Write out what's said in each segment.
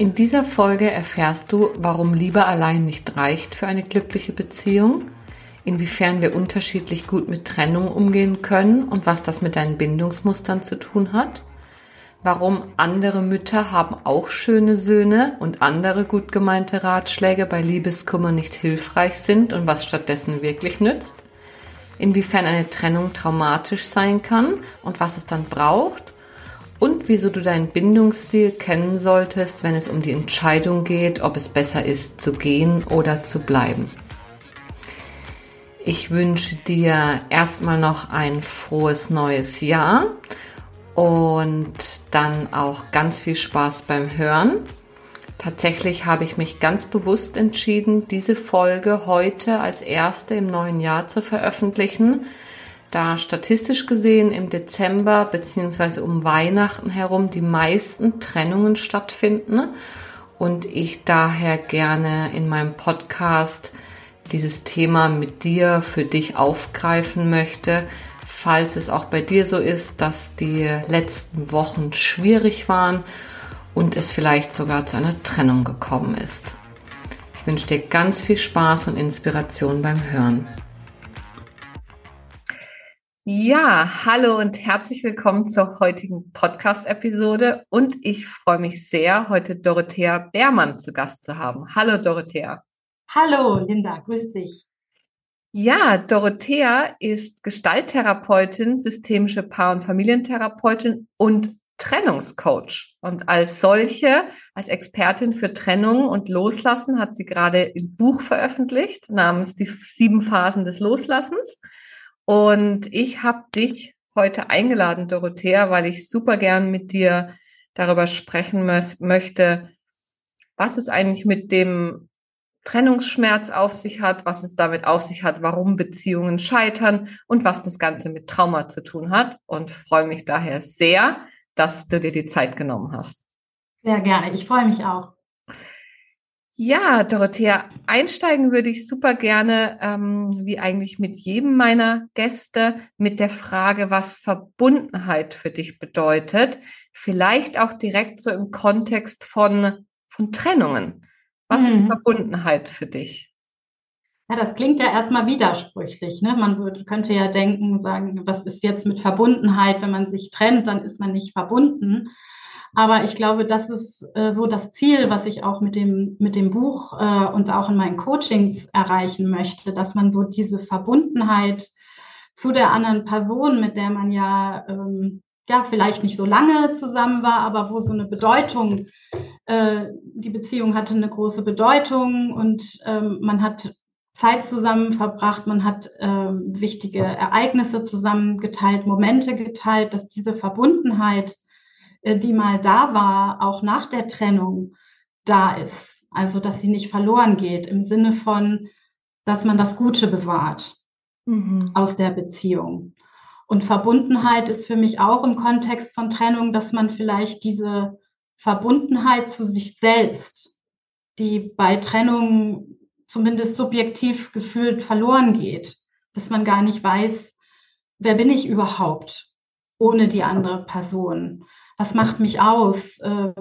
In dieser Folge erfährst du, warum Liebe allein nicht reicht für eine glückliche Beziehung, inwiefern wir unterschiedlich gut mit Trennung umgehen können und was das mit deinen Bindungsmustern zu tun hat, warum andere Mütter haben auch schöne Söhne und andere gut gemeinte Ratschläge bei Liebeskummer nicht hilfreich sind und was stattdessen wirklich nützt, inwiefern eine Trennung traumatisch sein kann und was es dann braucht und wieso du deinen Bindungsstil kennen solltest, wenn es um die Entscheidung geht, ob es besser ist zu gehen oder zu bleiben. Ich wünsche dir erstmal noch ein frohes neues Jahr und dann auch ganz viel Spaß beim Hören. Tatsächlich habe ich mich ganz bewusst entschieden, diese Folge heute als erste im neuen Jahr zu veröffentlichen, da statistisch gesehen im Dezember beziehungsweise um Weihnachten herum die meisten Trennungen stattfinden und ich daher gerne in meinem Podcast dieses Thema mit dir für dich aufgreifen möchte, falls es auch bei dir so ist, dass die letzten Wochen schwierig waren und es vielleicht sogar zu einer Trennung gekommen ist. Ich wünsche dir ganz viel Spaß und Inspiration beim Hören. Ja, hallo und herzlich willkommen zur heutigen Podcast-Episode. Und ich freue mich sehr, heute Dorothea Beermann zu Gast zu haben. Hallo Dorothea. Hallo Linda, grüß dich. Ja, Dorothea ist Gestalttherapeutin, systemische Paar- und Familientherapeutin und Trennungscoach. Und als solche, als Expertin für Trennung und Loslassen hat sie gerade ein Buch veröffentlicht namens Die sieben Phasen des Loslassens. Und ich habe dich heute eingeladen, Dorothea, weil ich super gern mit dir darüber sprechen möchte, was es eigentlich mit dem Trennungsschmerz auf sich hat, was es damit auf sich hat, warum Beziehungen scheitern und was das Ganze mit Trauma zu tun hat. Und freue mich daher sehr, dass du dir die Zeit genommen hast. Sehr gerne. Ich freue mich auch. Ja, Dorothea, einsteigen würde ich super gerne, ähm, wie eigentlich mit jedem meiner Gäste, mit der Frage, was Verbundenheit für dich bedeutet. Vielleicht auch direkt so im Kontext von, von Trennungen. Was mhm. ist Verbundenheit für dich? Ja, das klingt ja erstmal widersprüchlich. Ne? Man würde, könnte ja denken, sagen, was ist jetzt mit Verbundenheit? Wenn man sich trennt, dann ist man nicht verbunden. Aber ich glaube, das ist äh, so das Ziel, was ich auch mit dem, mit dem Buch äh, und auch in meinen Coachings erreichen möchte, dass man so diese Verbundenheit zu der anderen Person, mit der man ja, ähm, ja vielleicht nicht so lange zusammen war, aber wo so eine Bedeutung, äh, die Beziehung hatte eine große Bedeutung und ähm, man hat Zeit zusammen verbracht, man hat ähm, wichtige Ereignisse zusammen geteilt, Momente geteilt, dass diese Verbundenheit die mal da war, auch nach der Trennung da ist. Also, dass sie nicht verloren geht im Sinne von, dass man das Gute bewahrt mhm. aus der Beziehung. Und Verbundenheit ist für mich auch im Kontext von Trennung, dass man vielleicht diese Verbundenheit zu sich selbst, die bei Trennung zumindest subjektiv gefühlt verloren geht, dass man gar nicht weiß, wer bin ich überhaupt ohne die andere Person was macht mich aus, äh,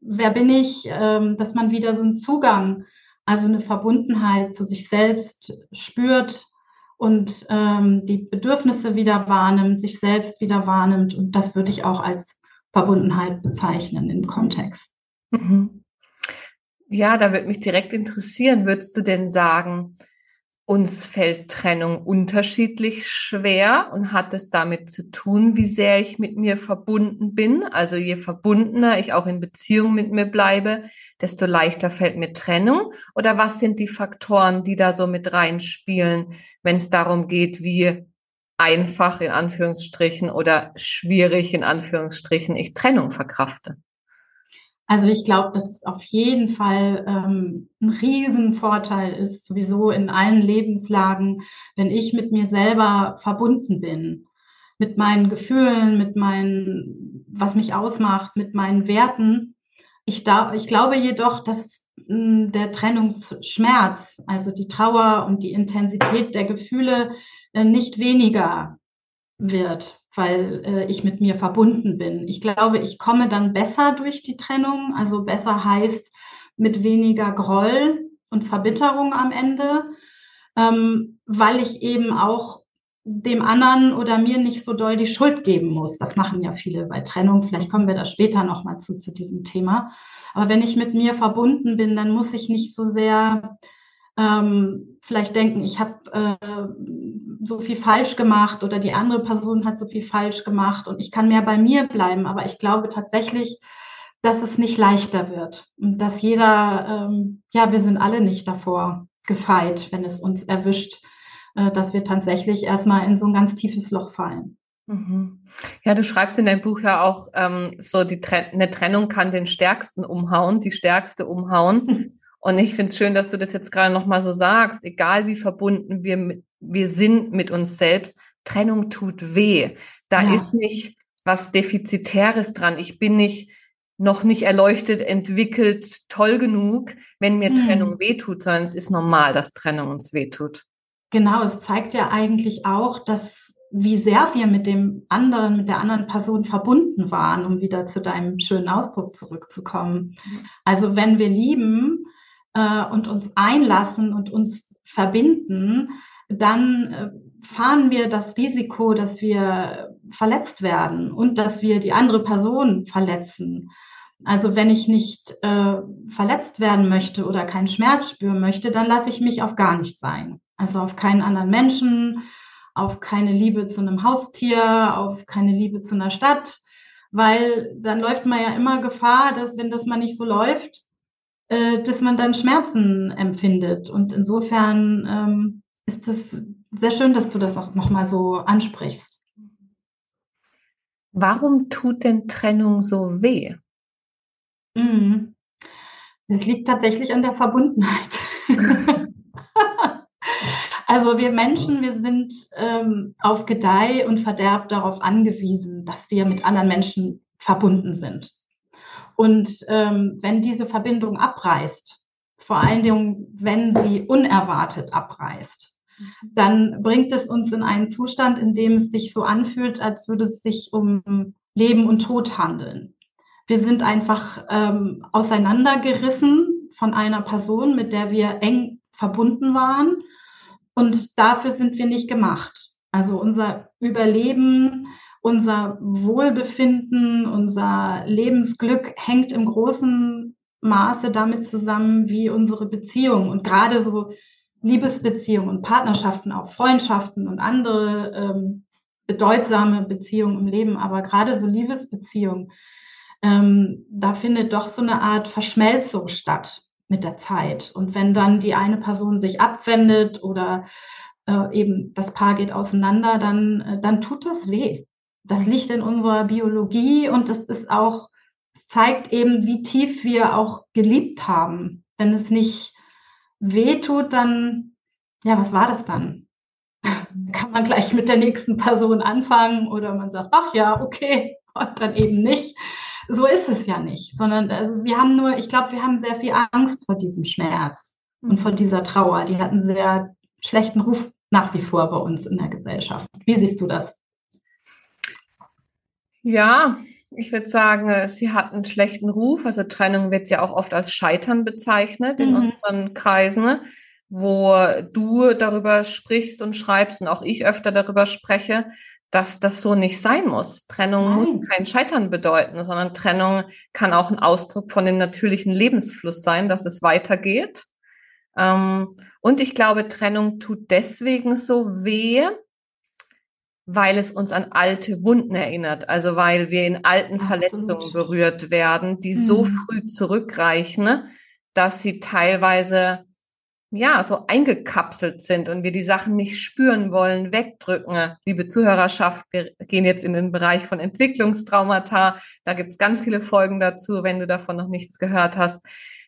wer bin ich, äh, dass man wieder so einen Zugang, also eine Verbundenheit zu sich selbst spürt und ähm, die Bedürfnisse wieder wahrnimmt, sich selbst wieder wahrnimmt. Und das würde ich auch als Verbundenheit bezeichnen im Kontext. Mhm. Ja, da würde mich direkt interessieren, würdest du denn sagen, uns fällt Trennung unterschiedlich schwer und hat es damit zu tun, wie sehr ich mit mir verbunden bin. Also je verbundener ich auch in Beziehung mit mir bleibe, desto leichter fällt mir Trennung. Oder was sind die Faktoren, die da so mit reinspielen, wenn es darum geht, wie einfach in Anführungsstrichen oder schwierig in Anführungsstrichen ich Trennung verkrafte? Also ich glaube, dass es auf jeden Fall ähm, ein Riesenvorteil ist, sowieso in allen Lebenslagen, wenn ich mit mir selber verbunden bin, mit meinen Gefühlen, mit meinen, was mich ausmacht, mit meinen Werten. Ich, da, ich glaube jedoch, dass mh, hm, der Trennungsschmerz, also die Trauer und die Intensität der Gefühle äh, nicht weniger wird weil äh, ich mit mir verbunden bin. Ich glaube, ich komme dann besser durch die Trennung. Also besser heißt mit weniger Groll und Verbitterung am Ende, ähm, weil ich eben auch dem anderen oder mir nicht so doll die Schuld geben muss. Das machen ja viele bei Trennung. Vielleicht kommen wir da später nochmal zu, zu diesem Thema. Aber wenn ich mit mir verbunden bin, dann muss ich nicht so sehr ähm, vielleicht denken, ich habe äh, so viel falsch gemacht oder die andere Person hat so viel falsch gemacht und ich kann mehr bei mir bleiben. Aber ich glaube tatsächlich, dass es nicht leichter wird und dass jeder, ähm, ja, wir sind alle nicht davor gefeit, wenn es uns erwischt, äh, dass wir tatsächlich erstmal in so ein ganz tiefes Loch fallen. Mhm. Ja, du schreibst in deinem Buch ja auch ähm, so, die Tren eine Trennung kann den Stärksten umhauen, die Stärkste umhauen. Und ich finde es schön, dass du das jetzt gerade nochmal so sagst. Egal wie verbunden wir, mit, wir sind mit uns selbst, Trennung tut weh. Da ja. ist nicht was Defizitäres dran. Ich bin nicht noch nicht erleuchtet, entwickelt, toll genug, wenn mir hm. Trennung wehtut, sondern es ist normal, dass Trennung uns wehtut. Genau, es zeigt ja eigentlich auch, dass wie sehr wir mit dem anderen, mit der anderen Person verbunden waren, um wieder zu deinem schönen Ausdruck zurückzukommen. Also wenn wir lieben, äh, und uns einlassen und uns verbinden, dann äh, fahren wir das Risiko, dass wir verletzt werden und dass wir die andere Person verletzen. Also wenn ich nicht äh, verletzt werden möchte oder keinen Schmerz spüren möchte, dann lasse ich mich auf gar nicht sein. Also auf keinen anderen Menschen, auf keine Liebe zu einem Haustier, auf keine Liebe zu einer Stadt, weil dann läuft man ja immer Gefahr, dass wenn das mal nicht so läuft, äh, dass man dann Schmerzen empfindet. Und insofern ähm, ist es sehr schön, dass du das noch, noch mal so ansprichst. Warum tut denn Trennung so weh? Mhm. Das liegt tatsächlich an der Verbundenheit. also wir Menschen, wir sind ähm, auf Gedeih und Verderb darauf angewiesen, dass wir mit anderen Menschen verbunden sind. Und ähm, wenn diese Verbindung abreißt, vor allen Dingen, wenn sie unerwartet abreißt, dann bringt es uns in einen Zustand, in dem es sich so anfühlt, als würde es sich um Leben und Tod handeln. Wir sind einfach ähm, auseinandergerissen von einer Person, mit der wir eng verbunden waren. Und dafür sind wir nicht gemacht. Also unser Überleben, unser Wohlbefinden, unser Lebensglück hängt im großen Maße damit zusammen, wie unsere Beziehungen und gerade so Liebesbeziehungen und Partnerschaften, auch Freundschaften und andere ähm, bedeutsame Beziehungen im Leben, aber gerade so Liebesbeziehungen, ähm, da findet doch so eine Art Verschmelzung statt mit der Zeit. Und wenn dann die eine Person sich abwendet oder äh, eben das Paar geht auseinander, dann, äh, dann tut das weh das liegt in unserer Biologie und das ist auch, es zeigt eben, wie tief wir auch geliebt haben. Wenn es nicht wehtut, dann, ja, was war das dann? Kann man gleich mit der nächsten Person anfangen oder man sagt, ach ja, okay, und dann eben nicht. So ist es ja nicht, sondern also wir haben nur, ich glaube, wir haben sehr viel Angst vor diesem Schmerz und vor dieser Trauer. Die hat einen sehr schlechten Ruf nach wie vor bei uns in der Gesellschaft. Wie siehst du das? Ja, ich würde sagen, äh, sie hat einen schlechten Ruf. Also Trennung wird ja auch oft als Scheitern bezeichnet in mhm. unseren Kreisen, ne? wo du darüber sprichst und schreibst und auch ich öfter darüber spreche, dass das so nicht sein muss. Trennung Nein. muss kein Scheitern bedeuten, sondern Trennung kann auch ein Ausdruck von dem natürlichen Lebensfluss sein, dass es weitergeht. Ähm, und ich glaube, Trennung tut deswegen so weh, weil es uns an alte Wunden erinnert, also weil wir in alten Absolut. Verletzungen berührt werden, die mhm. so früh zurückreichen, dass sie teilweise ja, so eingekapselt sind und wir die Sachen nicht spüren wollen, wegdrücken. Liebe Zuhörerschaft, wir gehen jetzt in den Bereich von Entwicklungstraumata. Da gibt's ganz viele Folgen dazu, wenn du davon noch nichts gehört hast.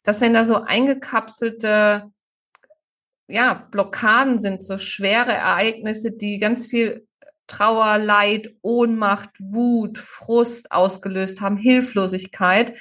Dass wenn da so eingekapselte, ja, Blockaden sind, so schwere Ereignisse, die ganz viel Trauer, Leid, Ohnmacht, Wut, Frust ausgelöst haben, Hilflosigkeit,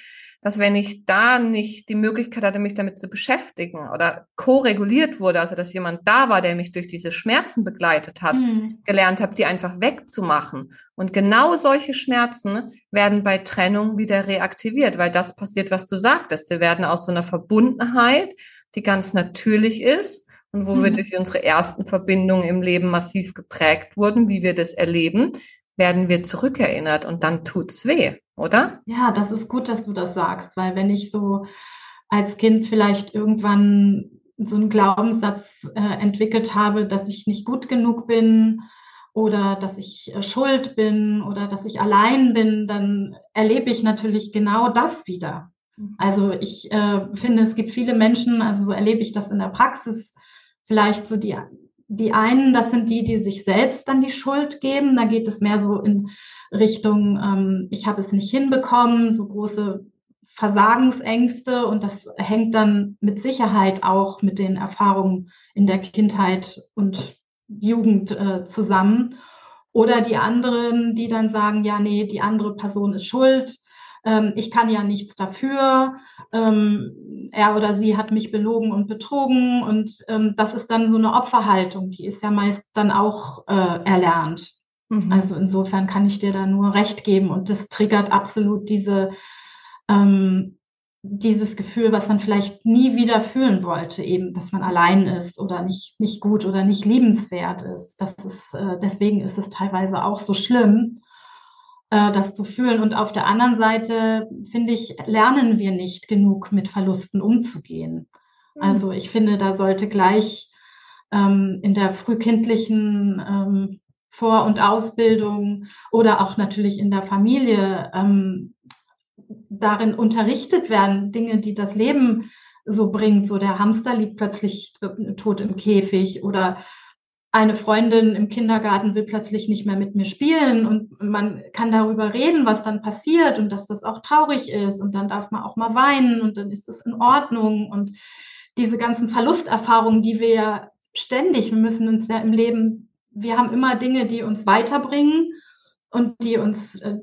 dass wenn ich da nicht die Möglichkeit hatte, mich damit zu beschäftigen oder ko-reguliert wurde, also dass jemand da war, der mich durch diese Schmerzen begleitet hat, mhm. gelernt habe, die einfach wegzumachen. Und genau solche Schmerzen werden bei Trennung wieder reaktiviert, weil das passiert, was du sagtest. Wir werden aus so einer Verbundenheit, die ganz natürlich ist, und wo mhm. wir durch unsere ersten Verbindungen im Leben massiv geprägt wurden, wie wir das erleben, werden wir zurückerinnert und dann tut's weh, oder? Ja, das ist gut, dass du das sagst, weil wenn ich so als Kind vielleicht irgendwann so einen Glaubenssatz äh, entwickelt habe, dass ich nicht gut genug bin oder dass ich äh, schuld bin oder dass ich allein bin, dann erlebe ich natürlich genau das wieder. Mhm. Also ich äh, finde, es gibt viele Menschen, also so erlebe ich das in der Praxis, vielleicht so die die einen, das sind die, die sich selbst dann die Schuld geben. Da geht es mehr so in Richtung, ähm, ich habe es nicht hinbekommen, so große Versagensängste. Und das hängt dann mit Sicherheit auch mit den Erfahrungen in der Kindheit und Jugend äh, zusammen. Oder die anderen, die dann sagen, ja, nee, die andere Person ist schuld. Ähm, ich kann ja nichts dafür. Ähm, er oder sie hat mich belogen und betrogen. Und ähm, das ist dann so eine Opferhaltung, die ist ja meist dann auch äh, erlernt. Mhm. Also insofern kann ich dir da nur recht geben. Und das triggert absolut diese, ähm, dieses Gefühl, was man vielleicht nie wieder fühlen wollte, eben, dass man allein ist oder nicht, nicht gut oder nicht liebenswert ist. Das ist, äh, deswegen ist es teilweise auch so schlimm äh, das zu fühlen. Und auf der anderen Seite, finde ich, lernen wir nicht genug mit Verlusten umzugehen. Mhm. Also ich finde, da sollte gleich ähm, in der frühkindlichen ähm, Vor- und Ausbildung oder auch natürlich in der Familie ähm, darin unterrichtet werden, Dinge, die das Leben so bringt. So der Hamster liegt plötzlich äh, tot im Käfig oder eine Freundin im Kindergarten will plötzlich nicht mehr mit mir spielen und man kann darüber reden, was dann passiert und dass das auch traurig ist und dann darf man auch mal weinen und dann ist es in Ordnung. Und diese ganzen Verlusterfahrungen, die wir ja ständig, wir müssen uns ja im Leben, wir haben immer Dinge, die uns weiterbringen und die uns äh,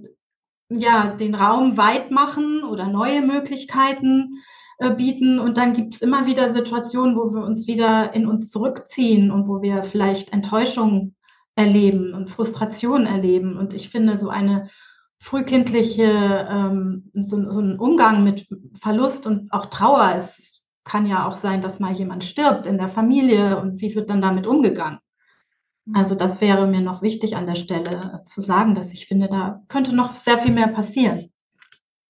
ja den Raum weit machen oder neue Möglichkeiten äh, bieten. Und dann gibt es immer wieder Situationen, wo wir uns wieder in uns zurückziehen und wo wir vielleicht Enttäuschung erleben und Frustration erleben. Und ich finde, so eine frühkindliche, ähm, so, so ein Umgang mit Verlust und auch Trauer, es kann ja auch sein, dass mal jemand stirbt in der Familie und wie wird dann damit umgegangen? Also das wäre mir noch wichtig an der Stelle zu sagen, dass ich finde, da könnte noch sehr viel mehr passieren.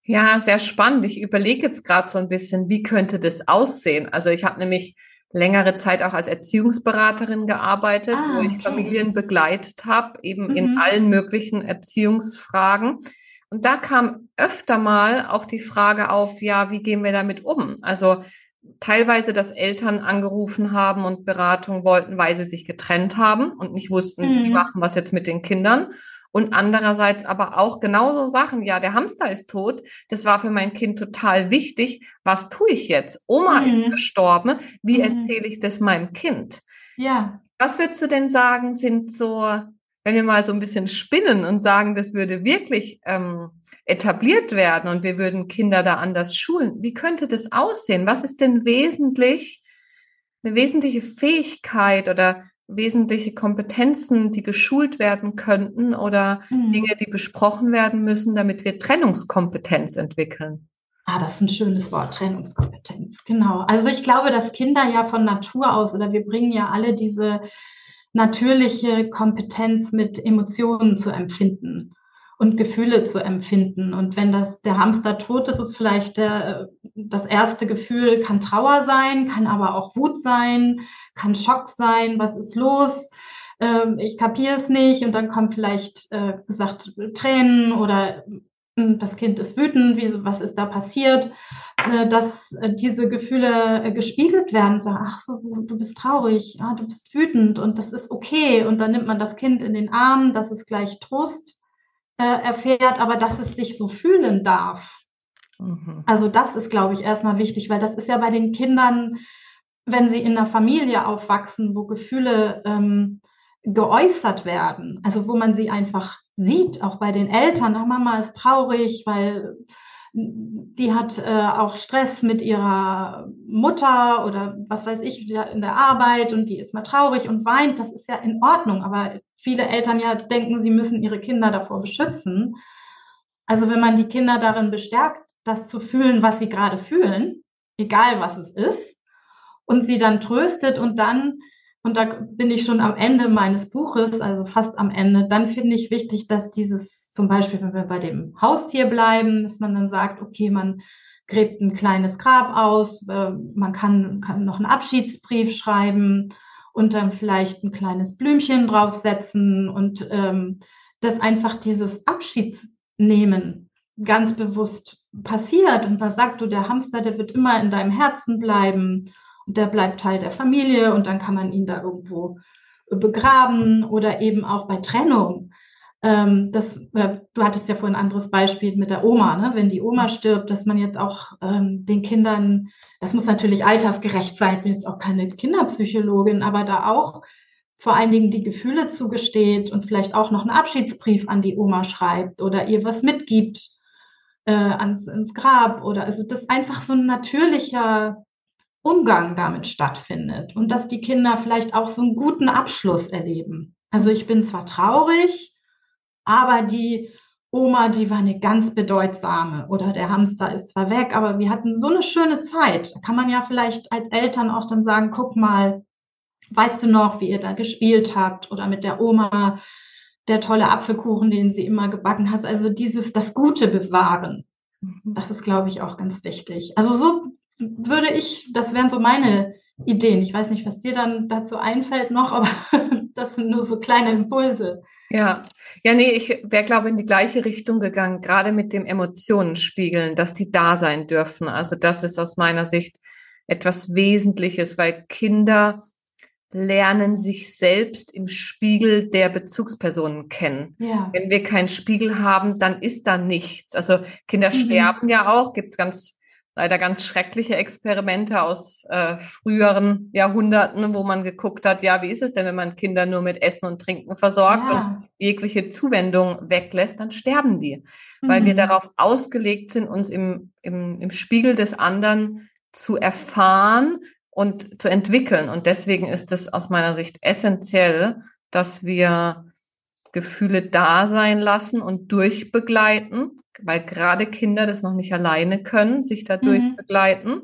Ja, sehr spannend. Ich überlege jetzt gerade so ein bisschen, wie könnte das aussehen? Also ich habe nämlich längere Zeit auch als Erziehungsberaterin gearbeitet, ah, wo ich okay. Familien begleitet habe, eben mhm. in allen möglichen Erziehungsfragen. Und da kam öfter mal auch die Frage auf, ja, wie gehen wir damit um? Also teilweise, dass Eltern angerufen haben und Beratung wollten, weil sie sich getrennt haben und nicht wussten, mhm. wie machen wir es jetzt mit den Kindern. Und andererseits aber auch genauso Sachen, ja, der Hamster ist tot, das war für mein Kind total wichtig. Was tue ich jetzt? Oma mhm. ist gestorben, wie mhm. erzähle ich das meinem Kind? Ja. Was würdest du denn sagen, sind so, wenn wir mal so ein bisschen spinnen und sagen, das würde wirklich ähm, etabliert werden und wir würden Kinder da anders schulen, wie könnte das aussehen? Was ist denn wesentlich, eine wesentliche Fähigkeit oder wesentliche Kompetenzen, die geschult werden könnten oder mhm. Dinge, die besprochen werden müssen, damit wir Trennungskompetenz entwickeln? Ah, das ist ein schönes Wort, Trennungskompetenz. Genau. Also ich glaube, dass Kinder ja von Natur aus oder wir bringen ja alle diese natürliche Kompetenz mit Emotionen zu empfinden und Gefühle zu empfinden. Und wenn das der Hamster tot ist, ist vielleicht der, das erste Gefühl kann Trauer sein, kann aber auch Wut sein, kann Schock sein, was ist los? Ähm, ich kapiere es nicht und dann kommt vielleicht äh, gesagt Tränen oder hm, das Kind ist wütend, wie, was ist da passiert, äh, dass äh, diese Gefühle äh, gespiegelt werden, sagen, ach so, du bist traurig, ja, du bist wütend und das ist okay. Und dann nimmt man das Kind in den Arm, dass es gleich Trost äh, erfährt, aber dass es sich so fühlen darf. Mhm. Also das ist, glaube ich, erstmal wichtig, weil das ist ja bei den Kindern, wenn sie in einer Familie aufwachsen, wo Gefühle ähm, geäußert werden, also wo man sie einfach sieht, auch bei den Eltern, ach, Mama ist traurig, weil die hat äh, auch Stress mit ihrer Mutter oder was weiß ich in der Arbeit und die ist mal traurig und weint, das ist ja in Ordnung, aber viele Eltern ja denken, sie müssen ihre Kinder davor beschützen. Also wenn man die Kinder darin bestärkt, das zu fühlen, was sie gerade fühlen, egal was es ist, und sie dann tröstet und dann und da bin ich schon am Ende meines Buches, also fast am Ende. Dann finde ich wichtig, dass dieses, zum Beispiel, wenn wir bei dem Haustier bleiben, dass man dann sagt, okay, man gräbt ein kleines Grab aus, äh, man kann, kann noch einen Abschiedsbrief schreiben und dann vielleicht ein kleines Blümchen draufsetzen und ähm, dass einfach dieses Abschiedsnehmen ganz bewusst passiert und man sagt, du, der Hamster, der wird immer in deinem Herzen bleiben der bleibt Teil der Familie und dann kann man ihn da irgendwo begraben oder eben auch bei Trennung. Ähm, das, äh, du hattest ja vorhin ein anderes Beispiel mit der Oma, ne? wenn die Oma stirbt, dass man jetzt auch ähm, den Kindern, das muss natürlich altersgerecht sein, ich bin jetzt auch keine Kinderpsychologin, aber da auch vor allen Dingen die Gefühle zugesteht und vielleicht auch noch einen Abschiedsbrief an die Oma schreibt oder ihr was mitgibt äh, ans, ins Grab oder also das einfach so ein natürlicher Umgang damit stattfindet und dass die Kinder vielleicht auch so einen guten Abschluss erleben. Also ich bin zwar traurig, aber die Oma, die war eine ganz bedeutsame oder der Hamster ist zwar weg, aber wir hatten so eine schöne Zeit. Da kann man ja vielleicht als Eltern auch dann sagen, guck mal, weißt du noch, wie ihr da gespielt habt oder mit der Oma der tolle Apfelkuchen, den sie immer gebacken hat. Also dieses, das Gute bewahren. Mhm. Das ist, glaube ich, auch ganz wichtig. Also so würde ich, das wären so meine Ideen. Ich weiß nicht, was dir dann dazu einfällt noch, aber das sind nur so kleine Impulse. Ja, ja, nee, ich wäre, glaube ich, in die gleiche Richtung gegangen, gerade mit dem Emotionen spiegeln, dass die da sein dürfen. Also das ist aus meiner Sicht etwas Wesentliches, weil Kinder lernen sich selbst im Spiegel der Bezugspersonen kennen. Ja. Wenn wir keinen Spiegel haben, dann ist da nichts. Also Kinder mhm. sterben ja auch, gibt ganz leider ganz schreckliche Experimente aus äh, früheren Jahrhunderten, wo man geguckt hat, ja, wie ist es denn, wenn man Kinder nur mit Essen und Trinken versorgt ja. und jegliche Zuwendung weglässt, dann sterben die, mhm. weil wir mhm. darauf ausgelegt sind, uns im, im, im Spiegel des anderen zu erfahren und zu entwickeln. Und deswegen ist es aus meiner Sicht essentiell, dass wir Gefühle da sein lassen und durchbegleiten weil gerade Kinder das noch nicht alleine können, sich dadurch mhm. begleiten.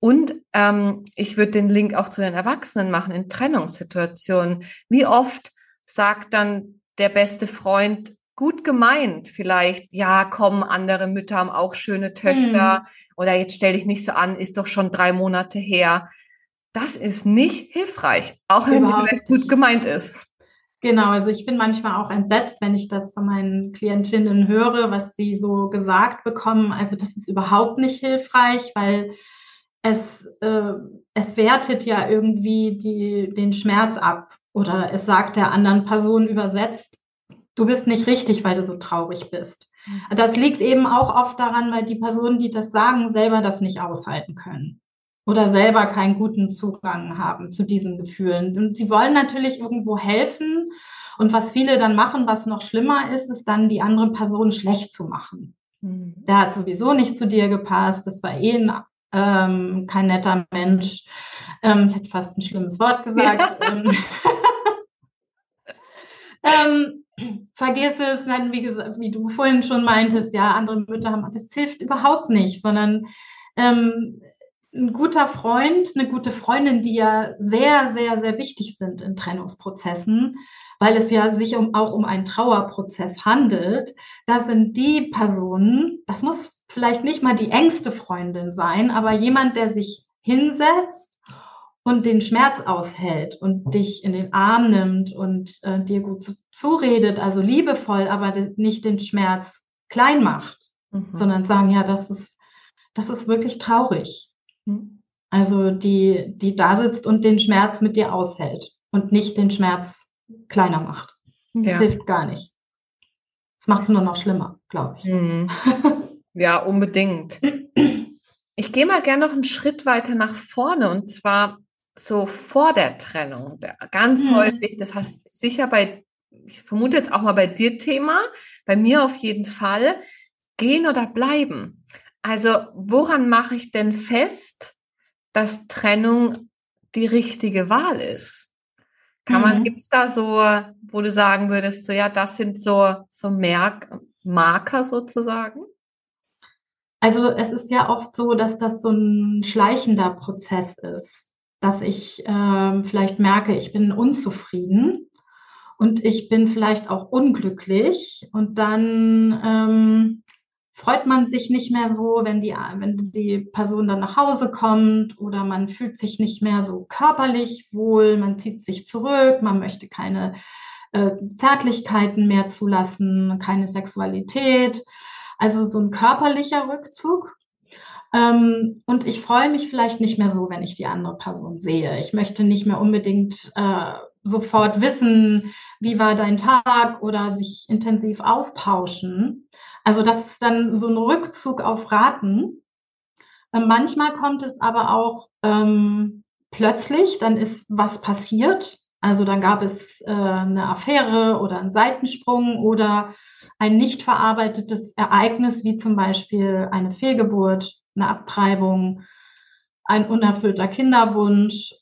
Und ähm, ich würde den Link auch zu den Erwachsenen machen in Trennungssituationen. Wie oft sagt dann der beste Freund, gut gemeint, vielleicht, ja, kommen andere Mütter haben auch schöne Töchter mhm. oder jetzt stell dich nicht so an, ist doch schon drei Monate her. Das ist nicht hilfreich, auch wenn es vielleicht gut gemeint ist. Genau, also ich bin manchmal auch entsetzt, wenn ich das von meinen Klientinnen höre, was sie so gesagt bekommen. Also das ist überhaupt nicht hilfreich, weil es, äh, es wertet ja irgendwie die, den Schmerz ab oder es sagt der anderen Person übersetzt, du bist nicht richtig, weil du so traurig bist. Mhm. Das liegt eben auch oft daran, weil die Personen, die das sagen, selber das nicht aushalten können oder selber keinen guten Zugang haben zu diesen Gefühlen. Und sie wollen natürlich irgendwo helfen. Und was viele dann machen, was noch schlimmer ist, ist dann die andere Person schlecht zu machen. Mhm. Der hat sowieso nicht zu dir gepasst. Das war eh ein, ähm, kein netter Mensch. Ähm, ich hätte fast ein schlimmes Wort gesagt. Ähm, vergiss es, nein, wie, gesagt, wie du vorhin schon meintest, ja, andere Mütter haben, das hilft überhaupt nicht, sondern ähm, ein guter Freund, eine gute Freundin, die ja sehr, sehr, sehr wichtig sind in Trennungsprozessen, weil es ja sich um, auch um einen Trauerprozess handelt. Das sind die Personen, das muss vielleicht nicht mal die engste Freundin sein, aber jemand, der sich hinsetzt und den Schmerz aushält und dich in den Arm nimmt und äh, dir gut zu, zuredet, also liebevoll, aber nicht den Schmerz klein macht, mhm. sondern sagen, ja, das ist, das ist wirklich traurig. Also die, die da sitzt und den Schmerz mit dir aushält und nicht den Schmerz kleiner macht. Das ja. hilft gar nicht. Das macht es nur noch schlimmer, glaube ich. Mhm. Ja, unbedingt. Ich gehe mal gerne noch einen Schritt weiter nach vorne und zwar so vor der Trennung. Ganz mhm. häufig, das heißt sicher bei, ich vermute jetzt auch mal bei dir Thema, bei mir auf jeden Fall, gehen oder bleiben. Also woran mache ich denn fest, dass Trennung die richtige Wahl ist? Kann man, mhm. gibt es da so, wo du sagen würdest, so ja, das sind so, so Merk Marker sozusagen? Also es ist ja oft so, dass das so ein schleichender Prozess ist, dass ich äh, vielleicht merke, ich bin unzufrieden und ich bin vielleicht auch unglücklich und dann ähm, freut man sich nicht mehr so, wenn die, wenn die Person dann nach Hause kommt oder man fühlt sich nicht mehr so körperlich wohl, man zieht sich zurück, man möchte keine äh, Zärtlichkeiten mehr zulassen, keine Sexualität. Also so ein körperlicher Rückzug. Ähm, und ich freue mich vielleicht nicht mehr so, wenn ich die andere Person sehe. Ich möchte nicht mehr unbedingt äh, sofort wissen, wie war dein Tag oder sich intensiv austauschen. Also das ist dann so ein Rückzug auf Raten. Äh, manchmal kommt es aber auch ähm, plötzlich, dann ist was passiert. Also dann gab es äh, eine Affäre oder einen Seitensprung oder ein nicht verarbeitetes Ereignis, wie zum Beispiel eine Fehlgeburt, eine Abtreibung, ein unerfüllter Kinderwunsch.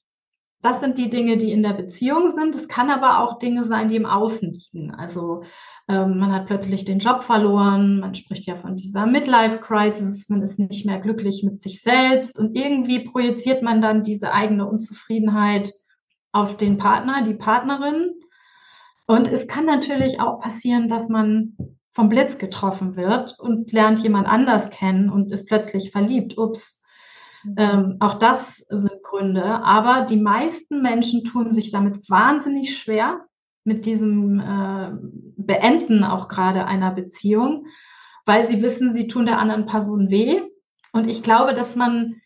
Das sind die Dinge, die in der Beziehung sind. Es kann aber auch Dinge sein, die im Außen liegen. Also ähm, man hat plötzlich den Job verloren, man spricht ja von dieser Midlife-Crisis, man ist nicht mehr glücklich mit sich selbst und irgendwie projiziert man dann diese eigene Unzufriedenheit auf den Partner, die Partnerin und es kann natürlich auch passieren, dass man vom Blitz getroffen wird und lernt jemand anders kennen und ist plötzlich verliebt. Ups. Mhm. Ähm, auch das sind Gründe. Aber die meisten Menschen tun sich damit wahnsinnig schwer, mit diesem äh, Beenden auch gerade einer Beziehung, weil sie wissen, sie tun der anderen Person weh. Und ich glaube, dass man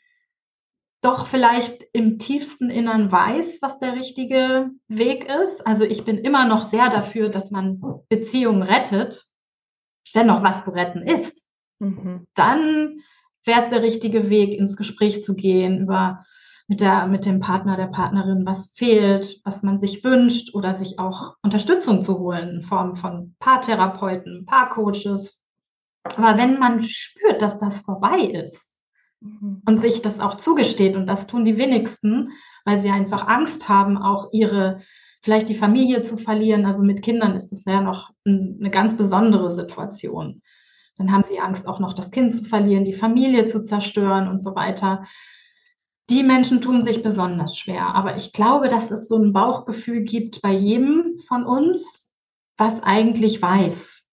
doch vielleicht im tiefsten Innern weiß, was der richtige Weg ist. Also ich bin immer noch sehr dafür, dass man Beziehungen rettet, dennoch was zu retten ist. Mhm. Dann wäre es der richtige Weg, ins Gespräch zu gehen über mit der, mit dem Partner, der Partnerin, was fehlt, was man sich wünscht oder sich auch Unterstützung zu holen in Form von Paartherapeuten, Paarcoaches. Aber wenn man spürt, dass das vorbei ist, Mhm. und sich das auch zugesteht. Und das tun die wenigsten, weil sie einfach Angst haben, auch ihre, vielleicht die Familie zu verlieren. Also mit Kindern ist es ja noch eine ganz besondere Situation. Dann haben sie Angst, auch noch das Kind zu verlieren, die Familie zu zerstören und so weiter. Die Menschen tun sich besonders schwer. Aber ich glaube, dass es so ein Bauchgefühl gibt bei jedem von uns, was eigentlich weiß,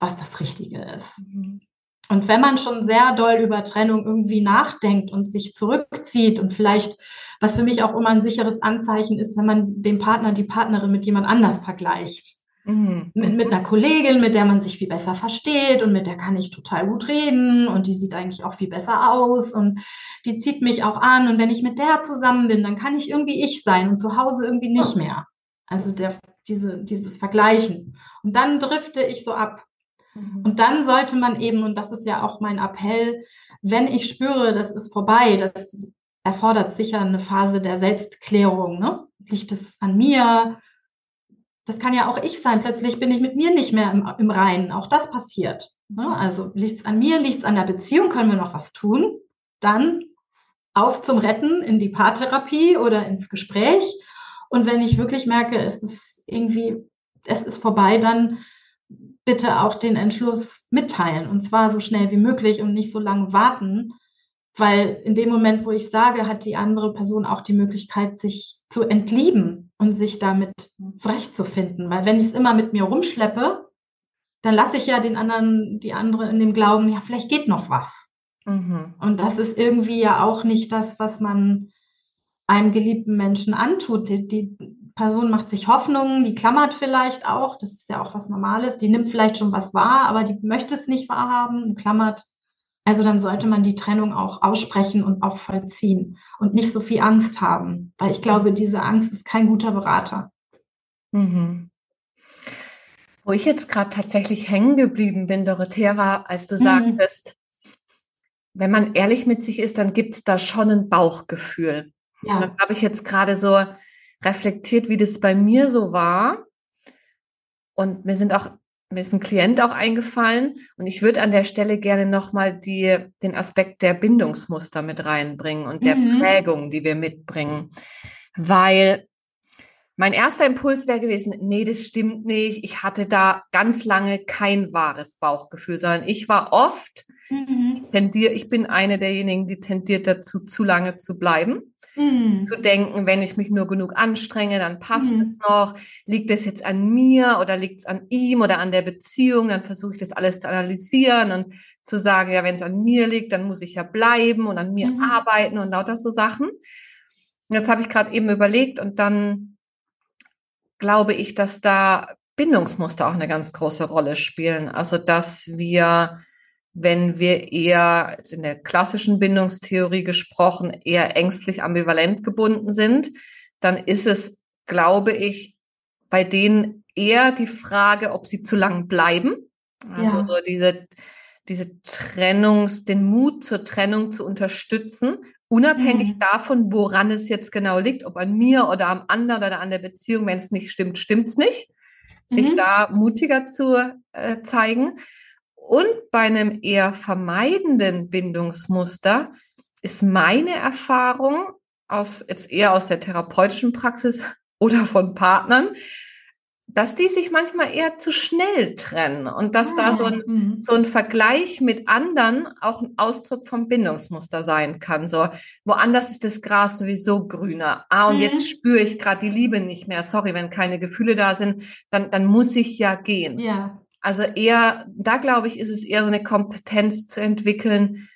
was das Richtige ist. Mhm. Und wenn man schon sehr doll über Trennung irgendwie nachdenkt und sich zurückzieht und vielleicht, was für mich auch immer ein sicheres Anzeichen ist, wenn man den Partner, die Partnerin mit jemand anders vergleicht. Mhm. Mit, mit einer Kollegin, mit der man sich viel besser versteht und mit der kann ich total gut reden und die sieht eigentlich auch viel besser aus und die zieht mich auch an und wenn ich mit der zusammen bin, dann kann ich irgendwie ich sein und zu Hause irgendwie nicht mehr. Also der, diese, dieses Vergleichen. Und dann drifte ich so ab Mhm. Und dann sollte man eben, und das ist ja auch mein Appell, wenn ich spüre, das ist vorbei, das erfordert sicher eine Phase der Selbstklärung. Ne? Liegt es an mir? Das kann ja auch ich sein. Plötzlich bin ich mit mir nicht mehr im, im Reinen. Auch das passiert. Ne? Also liegt es an mir, liegt es an der Beziehung, können wir noch was tun? Dann auf zum Retten in die Paartherapie oder ins Gespräch. Und wenn ich wirklich merke, es ist irgendwie, es ist vorbei, dann bitte auch den Entschluss mitteilen und zwar so schnell wie möglich und nicht so lange warten, weil in dem Moment, wo ich sage, hat die andere Person auch die Möglichkeit, sich zu entlieben und sich damit zurechtzufinden. Weil wenn ich es immer mit mir rumschleppe, dann lasse ich ja den anderen, die andere in dem Glauben, ja, vielleicht geht noch was. Mhm. Und das ist irgendwie ja auch nicht das, was man einem geliebten Menschen antut. Die, die Person macht sich Hoffnungen, die klammert vielleicht auch, das ist ja auch was Normales, die nimmt vielleicht schon was wahr, aber die möchte es nicht wahrhaben und klammert. Also dann sollte man die Trennung auch aussprechen und auch vollziehen und nicht so viel Angst haben, weil ich glaube, diese Angst ist kein guter Berater. Mhm. Wo ich jetzt gerade tatsächlich hängen geblieben bin, Dorothea, war, als du mhm. sagtest, wenn man ehrlich mit sich ist, dann gibt es da schon ein Bauchgefühl. Ja. dann habe ich jetzt gerade so reflektiert, wie das bei mir so war. Und mir sind auch mir ist ein Klient auch eingefallen und ich würde an der Stelle gerne nochmal den Aspekt der Bindungsmuster mit reinbringen und der mhm. Prägung, die wir mitbringen. Weil mein erster Impuls wäre gewesen, nee, das stimmt nicht. Ich hatte da ganz lange kein wahres Bauchgefühl, sondern ich war oft, mhm. ich tendiere, ich bin eine derjenigen, die tendiert dazu, zu lange zu bleiben mhm. zu denken, wenn ich mich nur genug anstrenge, dann passt mhm. es noch. Liegt es jetzt an mir oder liegt es an ihm oder an der Beziehung? Dann versuche ich das alles zu analysieren und zu sagen, ja, wenn es an mir liegt, dann muss ich ja bleiben und an mir mhm. arbeiten und lauter so Sachen. Jetzt habe ich gerade eben überlegt und dann glaube ich, dass da Bindungsmuster auch eine ganz große Rolle spielen. Also, dass wir wenn wir eher in der klassischen Bindungstheorie gesprochen eher ängstlich ambivalent gebunden sind, dann ist es, glaube ich, bei denen eher die Frage, ob sie zu lang bleiben. Also ja. so diese, diese Trennungs, den Mut zur Trennung zu unterstützen, unabhängig mhm. davon, woran es jetzt genau liegt, ob an mir oder am anderen oder an der Beziehung. Wenn es nicht stimmt, stimmt's nicht. Sich mhm. da mutiger zu äh, zeigen. Und bei einem eher vermeidenden Bindungsmuster ist meine Erfahrung aus, jetzt eher aus der therapeutischen Praxis oder von Partnern, dass die sich manchmal eher zu schnell trennen und dass ah, da so ein, mhm. so ein Vergleich mit anderen auch ein Ausdruck vom Bindungsmuster sein kann. So, woanders ist das Gras sowieso grüner. Ah, und mhm. jetzt spüre ich gerade die Liebe nicht mehr. Sorry, wenn keine Gefühle da sind, dann, dann muss ich ja gehen. Ja. Also eher, da glaube ich, ist es eher so eine Kompetenz zu entwickeln,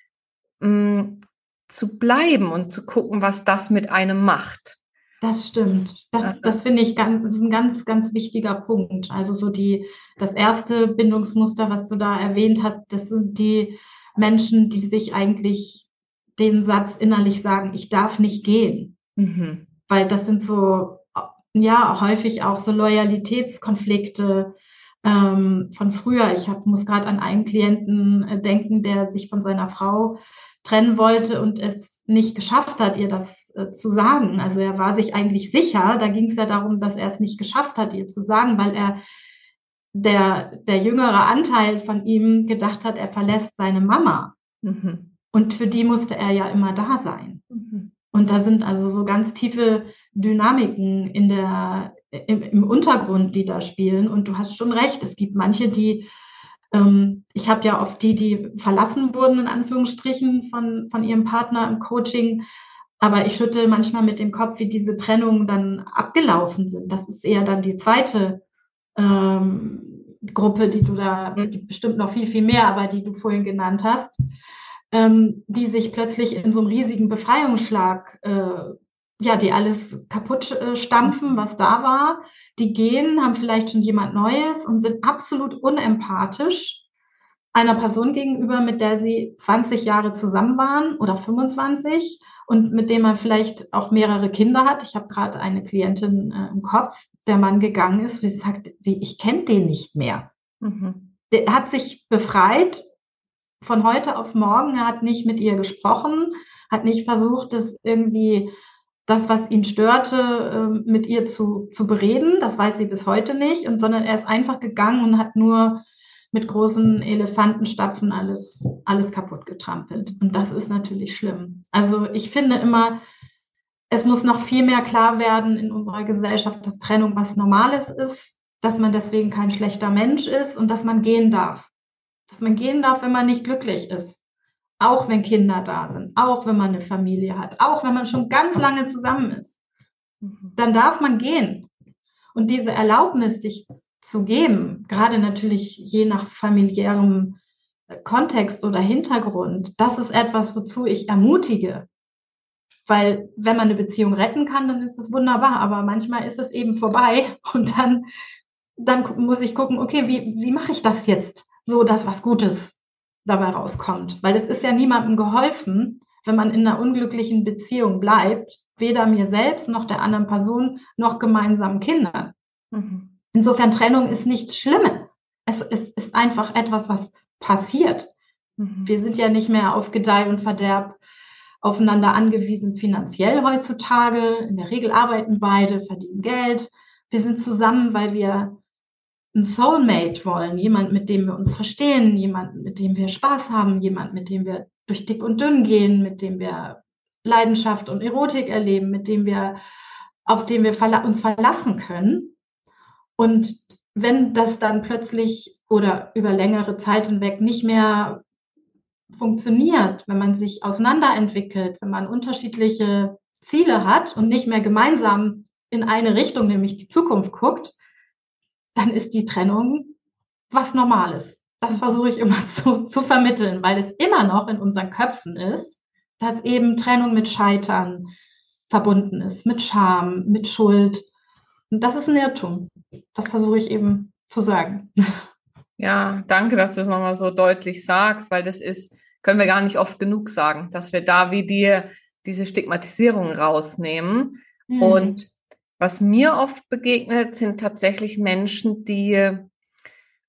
mh, mm, zu bleiben und zu gucken, was das mit einem macht. Das stimmt. Das, also. das finde ich ganz, das ist ein ganz, ganz wichtiger Punkt. Also so die, das erste Bindungsmuster, was du da erwähnt hast, das sind die Menschen, die sich eigentlich den Satz innerlich sagen, ich darf nicht gehen. Mhm. Weil das sind so, ja, häufig auch so Loyalitätskonflikte, ähm, von früher. Ich hab, muss gerade an einen Klienten äh, denken, der sich von seiner Frau trennen wollte und es nicht geschafft hat, ihr das äh, zu sagen. Also er war sich eigentlich sicher. Da ging es ja darum, dass er es nicht geschafft hat, ihr zu sagen, weil er der, der jüngere Anteil von ihm gedacht hat, er verlässt seine Mama. Mhm. Und für die musste er ja immer da sein. Mhm. Und da sind also so ganz tiefe Dynamiken in der, im, im Untergrund, die da spielen. Und du hast schon recht, es gibt manche, die, ähm, ich habe ja oft die, die verlassen wurden, in Anführungsstrichen, von, von ihrem Partner im Coaching. Aber ich schüttel manchmal mit dem Kopf, wie diese Trennungen dann abgelaufen sind. Das ist eher dann die zweite ähm, Gruppe, die du da, mhm. bestimmt noch viel, viel mehr, aber die du vorhin genannt hast, ähm, die sich plötzlich in so einem riesigen Befreiungsschlag äh, ja, die alles kaputt äh, stampfen, was da war. Die gehen, haben vielleicht schon jemand Neues und sind absolut unempathisch einer Person gegenüber, mit der sie 20 Jahre zusammen waren oder 25 und mit dem man vielleicht auch mehrere Kinder hat. Ich habe gerade eine Klientin äh, im Kopf, der Mann gegangen ist, wie sie sagt, sie, ich kenne den nicht mehr. Mhm. Der hat sich befreit von heute auf morgen, er hat nicht mit ihr gesprochen, hat nicht versucht, das irgendwie das, was ihn störte, ähm, mit ihr zu, zu bereden. Das weiß sie bis heute nicht. Und sondern er ist einfach gegangen und hat nur mit großen Elefantenstapfen alles, alles kaputt getrampelt. Und das ist natürlich schlimm. Also ich finde immer, es muss noch viel mehr klar werden in unserer Gesellschaft, dass Trennung was Normales ist, dass man deswegen kein schlechter Mensch ist und dass man gehen darf. Dass man gehen darf, wenn man nicht glücklich ist auch wenn Kinder da sind, auch wenn man eine Familie hat, auch wenn man schon ganz lange zusammen ist, mhm. dann darf man gehen. Und diese Erlaubnis, sich zu geben, gerade natürlich je nach familiärem äh, Kontext oder Hintergrund, das ist etwas, wozu ich ermutige. Weil wenn man eine Beziehung retten kann, dann ist es wunderbar. Aber manchmal ist es eben vorbei und dann, dann muss ich gucken, okay, wie, wie mache ich das jetzt? So, dass was Gutes dabei rauskommt. Weil es ist ja niemandem geholfen, wenn man in einer unglücklichen Beziehung bleibt, weder mir selbst noch der anderen Person noch gemeinsamen Kindern. Mhm. Insofern Trennung ist nichts Schlimmes. Es, es ist einfach etwas, was passiert. Mhm. Wir sind ja nicht mehr auf Gedeih und Verderb aufeinander angewiesen finanziell heutzutage. In der Regel arbeiten beide, verdienen Geld. Wir sind zusammen, weil wir ein Soulmate wollen, jemand, mit dem wir uns verstehen, jemand, mit dem wir Spaß haben, jemand, mit dem wir durch dick und dünn gehen, mit dem wir Leidenschaft und Erotik erleben, mit dem wir, auf dem wir uns verlassen können. Und wenn das dann plötzlich oder über längere Zeit hinweg nicht mehr funktioniert, wenn man sich auseinanderentwickelt, wenn man unterschiedliche Ziele hat und nicht mehr gemeinsam in eine Richtung, nämlich die Zukunft guckt, dann ist die Trennung was Normales. Das versuche ich immer zu, zu vermitteln, weil es immer noch in unseren Köpfen ist, dass eben Trennung mit Scheitern verbunden ist, mit Scham, mit Schuld. Und das ist ein Irrtum. Das versuche ich eben zu sagen. Ja, danke, dass du es nochmal so deutlich sagst, weil das ist, können wir gar nicht oft genug sagen, dass wir da wie dir diese Stigmatisierung rausnehmen. Mhm. Und was mir oft begegnet, sind tatsächlich Menschen, die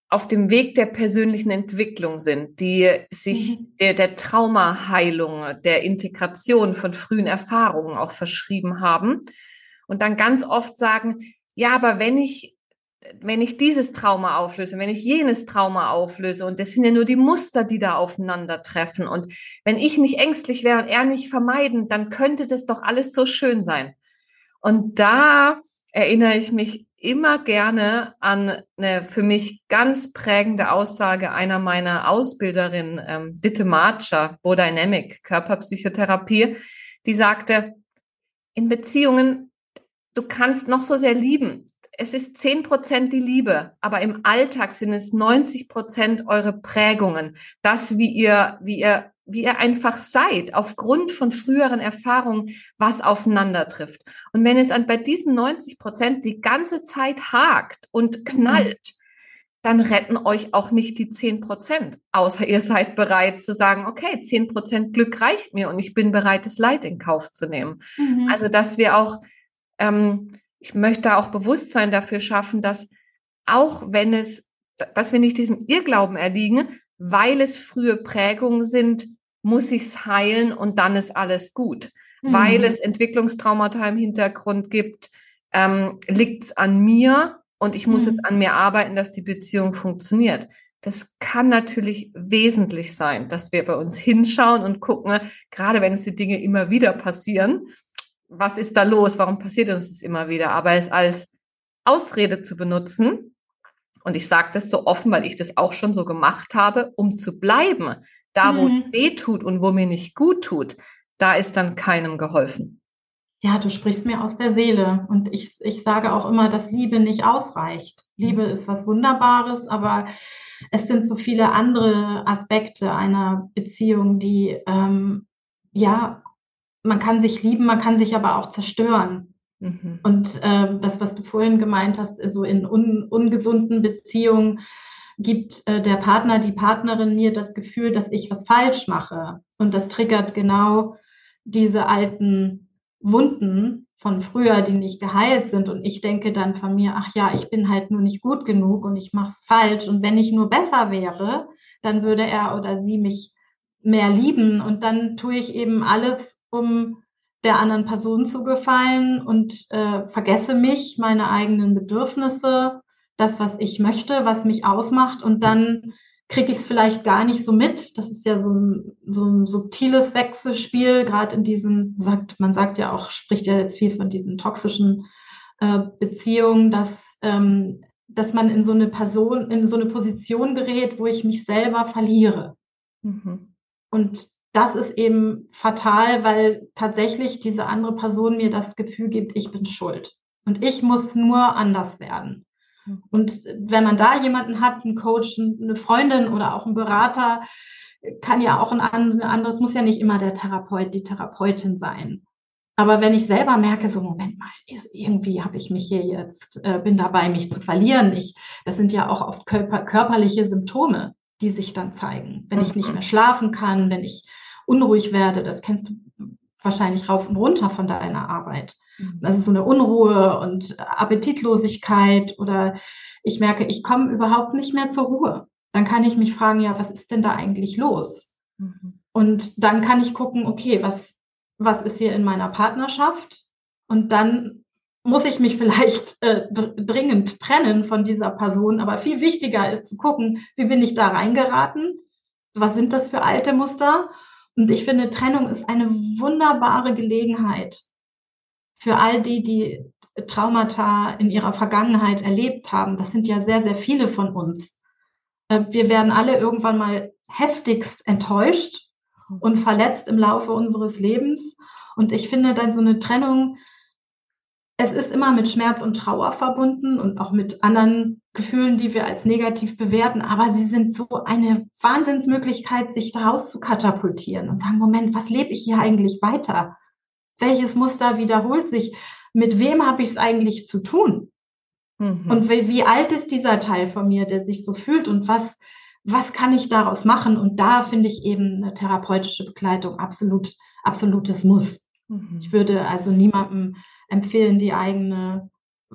auf dem Weg der persönlichen Entwicklung sind, die sich mhm. der, der Traumaheilung, der Integration von frühen Erfahrungen auch verschrieben haben und dann ganz oft sagen, ja, aber wenn ich wenn ich dieses Trauma auflöse, wenn ich jenes Trauma auflöse, und das sind ja nur die Muster, die da aufeinandertreffen. Und wenn ich nicht ängstlich wäre und er nicht vermeiden, dann könnte das doch alles so schön sein. Und da erinnere ich mich immer gerne an eine für mich ganz prägende Aussage einer meiner Ausbilderinnen, ähm, Ditte Marcher, Bodynamic, Körperpsychotherapie, die sagte, in Beziehungen, du kannst noch so sehr lieben, es ist zehn Prozent die Liebe, aber im Alltag sind es 90 Prozent eure Prägungen. Das, wie ihr, wie ihr, wie ihr einfach seid, aufgrund von früheren Erfahrungen, was aufeinander trifft. Und wenn es an, bei diesen 90 Prozent die ganze Zeit hakt und mhm. knallt, dann retten euch auch nicht die zehn Prozent. Außer ihr seid bereit zu sagen, okay, zehn Prozent Glück reicht mir und ich bin bereit, das Leid in Kauf zu nehmen. Mhm. Also, dass wir auch, ähm, ich möchte auch Bewusstsein dafür schaffen, dass auch wenn es, dass wir nicht diesem Irrglauben erliegen, weil es frühe Prägungen sind, muss ich es heilen und dann ist alles gut. Mhm. Weil es Entwicklungstraumata im Hintergrund gibt, ähm, liegt es an mir und ich muss mhm. jetzt an mir arbeiten, dass die Beziehung funktioniert. Das kann natürlich wesentlich sein, dass wir bei uns hinschauen und gucken, gerade wenn es die Dinge immer wieder passieren, was ist da los? Warum passiert uns das immer wieder? Aber es als Ausrede zu benutzen, und ich sage das so offen, weil ich das auch schon so gemacht habe, um zu bleiben, da wo mhm. es weh tut und wo mir nicht gut tut, da ist dann keinem geholfen. Ja, du sprichst mir aus der Seele. Und ich, ich sage auch immer, dass Liebe nicht ausreicht. Liebe ist was Wunderbares, aber es sind so viele andere Aspekte einer Beziehung, die ähm, ja man kann sich lieben, man kann sich aber auch zerstören. Mhm. Und äh, das, was du vorhin gemeint hast, so in un, ungesunden Beziehungen gibt äh, der Partner, die Partnerin mir das Gefühl, dass ich was falsch mache. Und das triggert genau diese alten Wunden von früher, die nicht geheilt sind. Und ich denke dann von mir, ach ja, ich bin halt nur nicht gut genug und ich mache es falsch. Und wenn ich nur besser wäre, dann würde er oder sie mich mehr lieben. Und dann tue ich eben alles, um der anderen Person zu gefallen und äh, vergesse mich, meine eigenen Bedürfnisse, das, was ich möchte, was mich ausmacht und dann kriege ich es vielleicht gar nicht so mit. Das ist ja so ein, so ein subtiles Wechselspiel, gerade in diesen, sagt, man sagt ja auch, spricht ja jetzt viel von diesen toxischen äh, Beziehungen, dass, ähm, dass man in so eine Person, in so eine Position gerät, wo ich mich selber verliere. Mhm. Und das ist eben fatal, weil tatsächlich diese andere Person mir das Gefühl gibt, ich bin schuld. Und ich muss nur anders werden. Und wenn man da jemanden hat, einen Coach, eine Freundin oder auch einen Berater, kann ja auch ein anderes, muss ja nicht immer der Therapeut, die Therapeutin sein. Aber wenn ich selber merke, so Moment mal, irgendwie habe ich mich hier jetzt, äh, bin dabei, mich zu verlieren. Ich, das sind ja auch oft körper, körperliche Symptome, die sich dann zeigen. Wenn ich nicht mhm. mehr schlafen kann, wenn ich unruhig werde, das kennst du wahrscheinlich rauf und runter von deiner Arbeit. Das ist so eine Unruhe und Appetitlosigkeit oder ich merke, ich komme überhaupt nicht mehr zur Ruhe. Dann kann ich mich fragen, ja, was ist denn da eigentlich los? Mhm. Und dann kann ich gucken, okay, was, was ist hier in meiner Partnerschaft? Und dann muss ich mich vielleicht äh, dringend trennen von dieser Person. Aber viel wichtiger ist zu gucken, wie bin ich da reingeraten? Was sind das für alte Muster? Und ich finde, Trennung ist eine wunderbare Gelegenheit für all die, die Traumata in ihrer Vergangenheit erlebt haben. Das sind ja sehr, sehr viele von uns. Äh, wir werden alle irgendwann mal heftigst enttäuscht und verletzt im Laufe unseres Lebens. Und ich finde dann so eine Trennung, es ist immer mit Schmerz und Trauer verbunden und auch mit anderen Gefühlen, die wir als negativ bewerten. Aber sie sind so eine Wahnsinnsmöglichkeit, sich daraus zu katapultieren und sagen, Moment, was lebe ich hier eigentlich weiter? Welches Muster wiederholt sich? Mit wem habe ich es eigentlich zu tun? Mhm. Und wie, wie alt ist dieser Teil von mir, der sich so fühlt und was was kann ich daraus machen? Und da finde ich eben eine therapeutische Begleitung absolut, absolutes Muss. Mhm. Ich würde also niemandem empfehlen, die eigene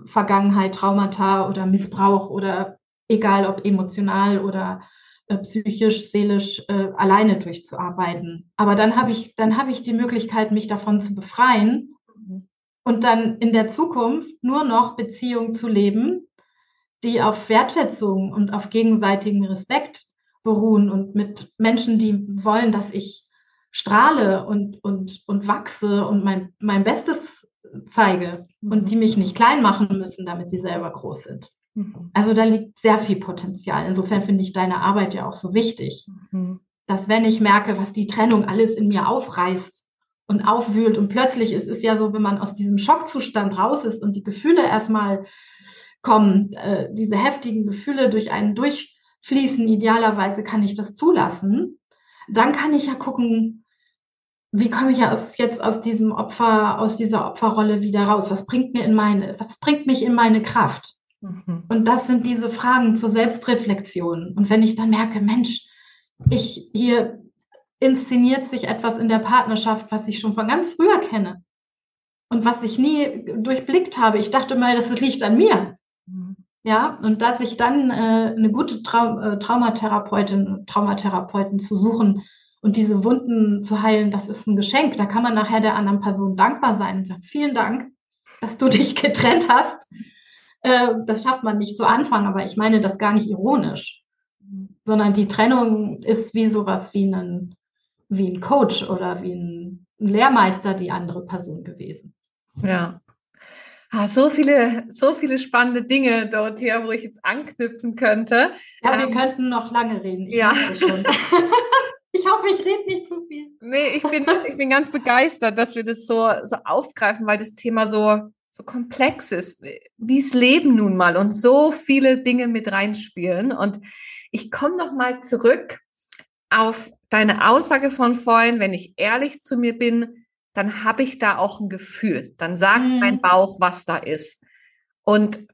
Vergangenheit, Traumata oder Missbrauch oder egal ob emotional oder psychisch, seelisch äh, alleine durchzuarbeiten. Aber dann habe ich, dann ich die Möglichkeit, mich davon zu befreien und dann in der Zukunft nur noch Beziehungen zu leben, die auf Wertschätzung und auf gegenseitigen Respekt beruhen und mit Menschen, die wollen, dass ich strahle und, und, und wachse und mein, mein Bestes zeige und die mich nicht klein machen müssen, damit sie selber groß sind. Mhm. Also da liegt sehr viel Potenzial. Insofern finde ich deine Arbeit ja auch so wichtig, mhm. dass wenn ich merke, was die Trennung alles in mir aufreißt und aufwühlt und plötzlich ist es ja so, wenn man aus diesem Schockzustand raus ist und die Gefühle erstmal kommen, äh, diese heftigen Gefühle durch einen durchfließen, idealerweise kann ich das zulassen, dann kann ich ja gucken, wie komme ich aus, jetzt aus diesem Opfer, aus dieser Opferrolle wieder raus? Was bringt mir in meine, was bringt mich in meine Kraft? Mhm. Und das sind diese Fragen zur Selbstreflexion. Und wenn ich dann merke, Mensch, ich hier inszeniert sich etwas in der Partnerschaft, was ich schon von ganz früher kenne und was ich nie durchblickt habe. Ich dachte mal, das liegt an mir. Ja, und dass ich dann äh, eine gute Trau äh, Traumatherapeutin, Traumatherapeuten zu suchen und diese Wunden zu heilen, das ist ein Geschenk. Da kann man nachher der anderen Person dankbar sein und sagen, vielen Dank, dass du dich getrennt hast. Äh, das schafft man nicht zu Anfang, aber ich meine das gar nicht ironisch, sondern die Trennung ist wie sowas wie ein, wie ein Coach oder wie ein Lehrmeister die andere Person gewesen. Ja, Ah, so viele, so viele spannende Dinge, Dorothea, wo ich jetzt anknüpfen könnte. Ja, wir ähm, könnten noch lange reden. Ich ja. ich hoffe, ich rede nicht zu viel. Nee, ich bin, ich bin ganz begeistert, dass wir das so, so aufgreifen, weil das Thema so, so komplex ist, wie es Leben nun mal und so viele Dinge mit reinspielen. Und ich komme noch mal zurück auf deine Aussage von vorhin, wenn ich ehrlich zu mir bin, dann habe ich da auch ein Gefühl. Dann sagt mhm. mein Bauch, was da ist. Und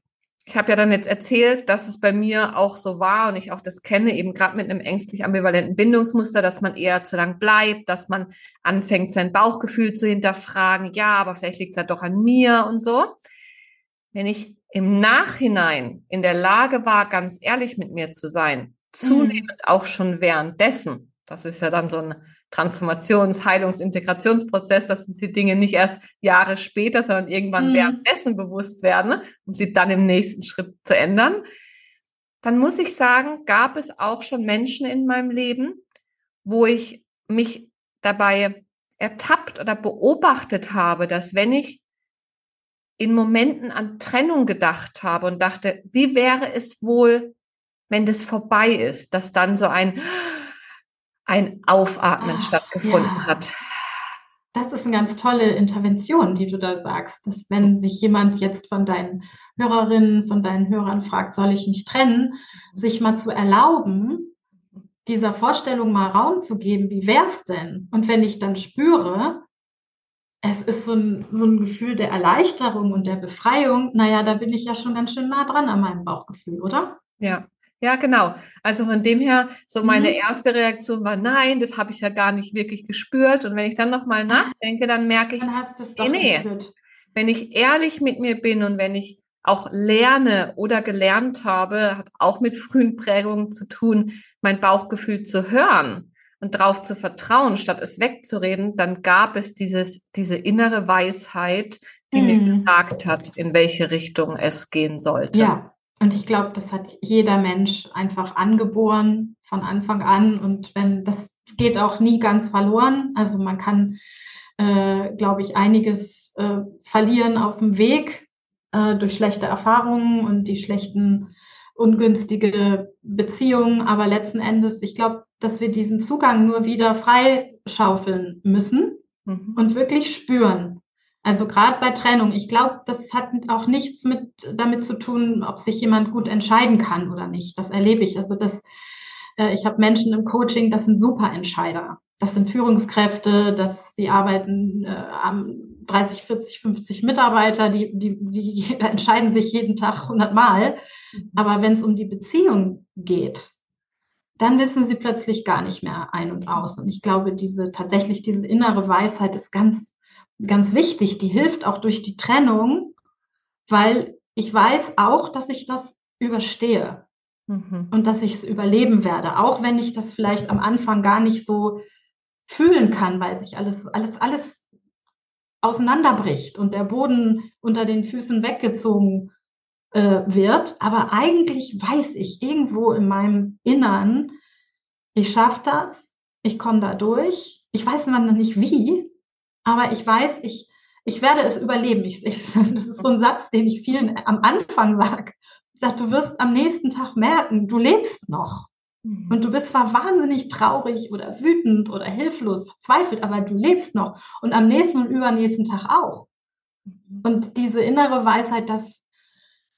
ich habe ja dann jetzt erzählt, dass es bei mir auch so war und ich auch das kenne, eben gerade mit einem ängstlich ambivalenten Bindungsmuster, dass man eher zu lang bleibt, dass man anfängt, sein Bauchgefühl zu hinterfragen. Ja, aber vielleicht liegt es ja doch an mir und so. Wenn ich im Nachhinein in der Lage war, ganz ehrlich mit mir zu sein, mhm. zunehmend mhm. auch schon währenddessen, das ist ja dann so ein Transformations-, Heilungs-, Integrationsprozess, dass uns die Dinge nicht erst Jahre später, sondern irgendwann mhm. währenddessen bewusst werden, um sie dann im nächsten Schritt zu ändern. Dann muss ich sagen, gab es auch schon Menschen in meinem Leben, wo ich mich dabei ertappt oder beobachtet habe, dass wenn ich in Momenten an Trennung gedacht habe und dachte, wie wäre es wohl, wenn das vorbei ist, dass dann so ein ein Aufatmen oh, stattgefunden ja. hat. Das ist eine ganz tolle Intervention, die du da sagst, dass wenn sich jemand jetzt von deinen Hörerinnen, von deinen Hörern fragt, soll ich mich trennen, sich mal zu erlauben, dieser Vorstellung mal Raum zu geben, wie wäre es denn? Und wenn ich dann spüre, es ist so ein, so ein Gefühl der Erleichterung und der Befreiung. Naja, da bin ich ja schon ganz schön nah dran an meinem Bauchgefühl, oder? Ja, ja, genau. Also von dem her, so meine mhm. erste Reaktion war, nein, das habe ich ja gar nicht wirklich gespürt. Und wenn ich dann nochmal nachdenke, dann merke ich, dann nee, nee. wenn ich ehrlich mit mir bin und wenn ich auch lerne oder gelernt habe, hat auch mit frühen Prägungen zu tun, mein Bauchgefühl zu hören und darauf zu vertrauen, statt es wegzureden, dann gab es dieses, diese innere Weisheit, die mhm. mir gesagt hat, in welche Richtung es gehen sollte. Ja, und ich glaube, das hat jeder Mensch einfach angeboren von Anfang an. Und wenn das geht auch nie ganz verloren. Also man kann, äh, glaube ich, einiges äh, verlieren auf dem Weg äh, durch schlechte Erfahrungen und die schlechten, ungünstige Beziehungen. Aber letzten Endes, ich glaube, dass wir diesen Zugang nur wieder freischaufeln müssen mhm. und wirklich spüren. Also gerade bei Trennung, ich glaube, das hat auch nichts mit damit zu tun, ob sich jemand gut entscheiden kann oder nicht. Das erlebe ich. Also das, äh, ich habe Menschen im Coaching, das sind Superentscheider. Das sind Führungskräfte, das, die arbeiten äh, am 30, 40, 50 Mitarbeiter, die, die, die entscheiden sich jeden Tag 100 Mal. Mhm. Aber wenn es um die Beziehung geht, dann wissen sie plötzlich gar nicht mehr ein und aus. Und ich glaube, diese tatsächlich diese innere Weisheit ist ganz ganz wichtig. Die hilft auch durch die Trennung, weil ich weiß auch, dass ich das überstehe mhm. und dass ich es überleben werde, auch wenn ich das vielleicht am Anfang gar nicht so fühlen kann, weil sich alles, alles, alles auseinanderbricht und der Boden unter den Füßen weggezogen äh, wird. Aber eigentlich weiß ich irgendwo in meinem Innern, ich schaffe das, ich komme da durch. Ich weiß noch nicht wie, aber ich weiß, ich, ich werde es überleben. Ich, ich, das ist so ein Satz, den ich vielen am Anfang sage. Ich sage, du wirst am nächsten Tag merken, du lebst noch. Mhm. Und du bist zwar wahnsinnig traurig oder wütend oder hilflos, verzweifelt, aber du lebst noch. Und am nächsten und übernächsten Tag auch. Mhm. Und diese innere Weisheit, dass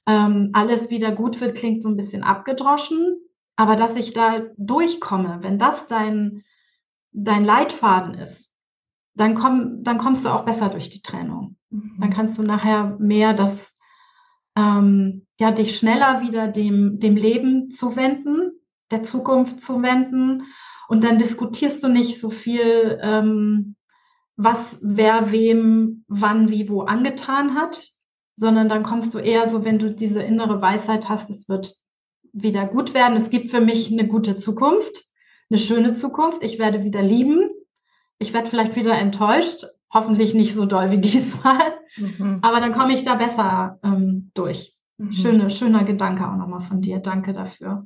ähm, alles wieder gut wird, klingt so ein bisschen abgedroschen. Aber dass ich da durchkomme, wenn das dein, dein Leitfaden ist, dann, komm, dann kommst du auch besser durch die Trennung. Mhm. Dann kannst du nachher mehr das, ähm, ja, dich schneller wieder dem, dem Leben zuwenden, der Zukunft zuwenden. Und dann diskutierst du nicht so viel, ähm, was wer wem wann wie wo angetan hat, sondern dann kommst du eher so, wenn du diese innere Weisheit hast, es wird wieder gut werden. Es gibt für mich eine gute Zukunft, eine schöne Zukunft. Ich werde wieder lieben ich werde vielleicht wieder enttäuscht, hoffentlich nicht so doll wie diesmal, mhm. aber dann komme ich da besser ähm, durch. Mhm. Schöne, schöner Gedanke auch nochmal von dir. Danke dafür.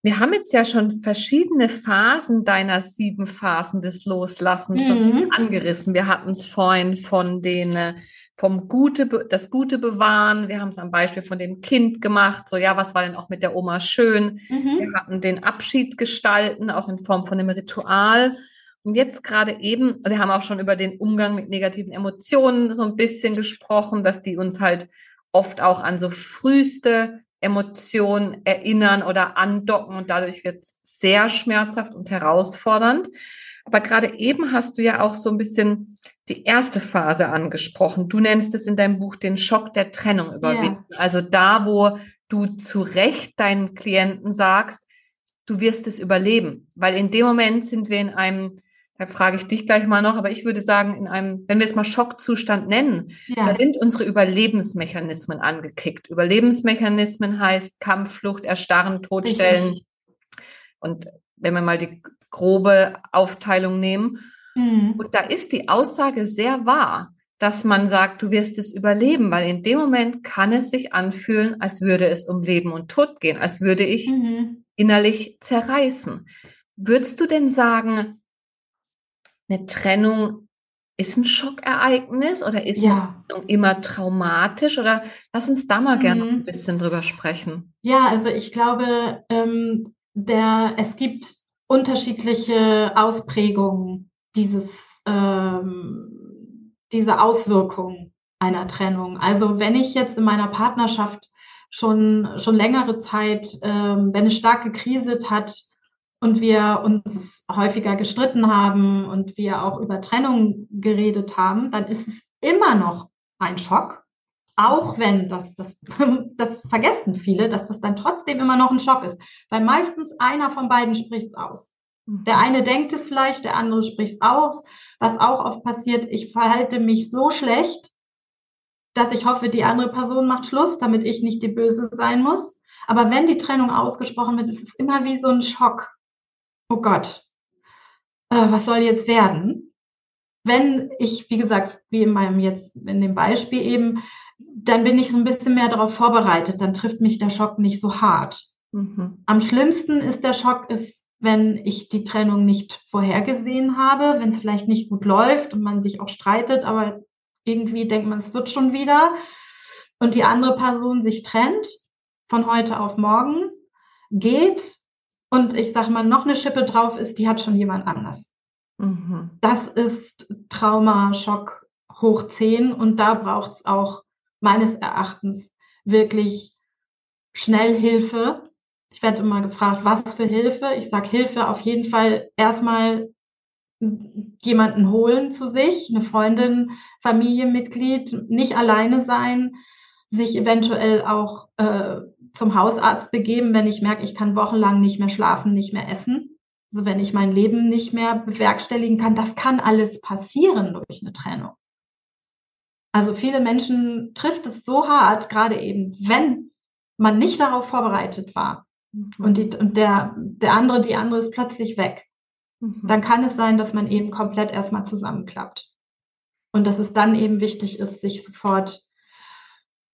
Wir haben jetzt ja schon verschiedene Phasen deiner sieben Phasen des Loslassens mhm. angerissen. Wir hatten es vorhin von den äh, vom Gute, das Gute bewahren. Wir haben es am Beispiel von dem Kind gemacht. So, ja, was war denn auch mit der Oma schön? Mhm. Wir hatten den Abschied gestalten, auch in Form von einem Ritual. Und jetzt gerade eben, wir haben auch schon über den Umgang mit negativen Emotionen so ein bisschen gesprochen, dass die uns halt oft auch an so früheste Emotionen erinnern oder andocken und dadurch wird es sehr schmerzhaft und herausfordernd. Aber gerade eben hast du ja auch so ein bisschen die erste Phase angesprochen. Du nennst es in deinem Buch den Schock der Trennung überwinden. Ja. Also da, wo du zu Recht deinen Klienten sagst, du wirst es überleben. Weil in dem Moment sind wir in einem da frage ich dich gleich mal noch, aber ich würde sagen, in einem, wenn wir es mal Schockzustand nennen, ja. da sind unsere Überlebensmechanismen angekickt. Überlebensmechanismen heißt Kampf, Flucht, Erstarren, Todstellen. Richtig. Und wenn wir mal die grobe Aufteilung nehmen, mhm. und da ist die Aussage sehr wahr, dass man sagt, du wirst es überleben, weil in dem Moment kann es sich anfühlen, als würde es um Leben und Tod gehen, als würde ich mhm. innerlich zerreißen. Würdest du denn sagen, eine Trennung ist ein Schockereignis oder ist ja. immer traumatisch? Oder lass uns da mal mhm. gerne ein bisschen drüber sprechen. Ja, also ich glaube, ähm, der, es gibt unterschiedliche Ausprägungen dieses, ähm, dieser Auswirkung einer Trennung. Also wenn ich jetzt in meiner Partnerschaft schon, schon längere Zeit, ähm, wenn es stark gekriselt hat, und wir uns häufiger gestritten haben und wir auch über Trennung geredet haben, dann ist es immer noch ein Schock. Auch wenn das, das, das vergessen viele, dass das dann trotzdem immer noch ein Schock ist. Weil meistens einer von beiden spricht es aus. Der mhm. eine denkt es vielleicht, der andere spricht es aus. Was auch oft passiert, ich verhalte mich so schlecht, dass ich hoffe, die andere Person macht Schluss, damit ich nicht die Böse sein muss. Aber wenn die Trennung ausgesprochen wird, ist es immer wie so ein Schock. Oh Gott, äh, was soll jetzt werden? Wenn ich, wie gesagt, wie in meinem jetzt, in dem Beispiel eben, dann bin ich so ein bisschen mehr darauf vorbereitet, dann trifft mich der Schock nicht so hart. Mhm. Am schlimmsten ist der Schock, ist, wenn ich die Trennung nicht vorhergesehen habe, wenn es vielleicht nicht gut läuft und man sich auch streitet, aber irgendwie denkt man, es wird schon wieder und die andere Person sich trennt von heute auf morgen, geht und ich sage mal, noch eine Schippe drauf ist, die hat schon jemand anders. Mhm. Das ist Trauma, Schock hoch 10 und da braucht es auch meines Erachtens wirklich schnell Hilfe. Ich werde immer gefragt, was für Hilfe. Ich sage Hilfe auf jeden Fall erstmal jemanden holen zu sich, eine Freundin, Familienmitglied, nicht alleine sein, sich eventuell auch äh, zum Hausarzt begeben, wenn ich merke, ich kann wochenlang nicht mehr schlafen, nicht mehr essen. Also wenn ich mein Leben nicht mehr bewerkstelligen kann, das kann alles passieren durch eine Trennung. Also viele Menschen trifft es so hart, gerade eben, wenn man nicht darauf vorbereitet war mhm. und, die, und der, der andere, die andere ist plötzlich weg Mhm. dann kann es sein, dass man eben komplett erstmal zusammenklappt. Und dass es dann eben wichtig ist, sich sofort,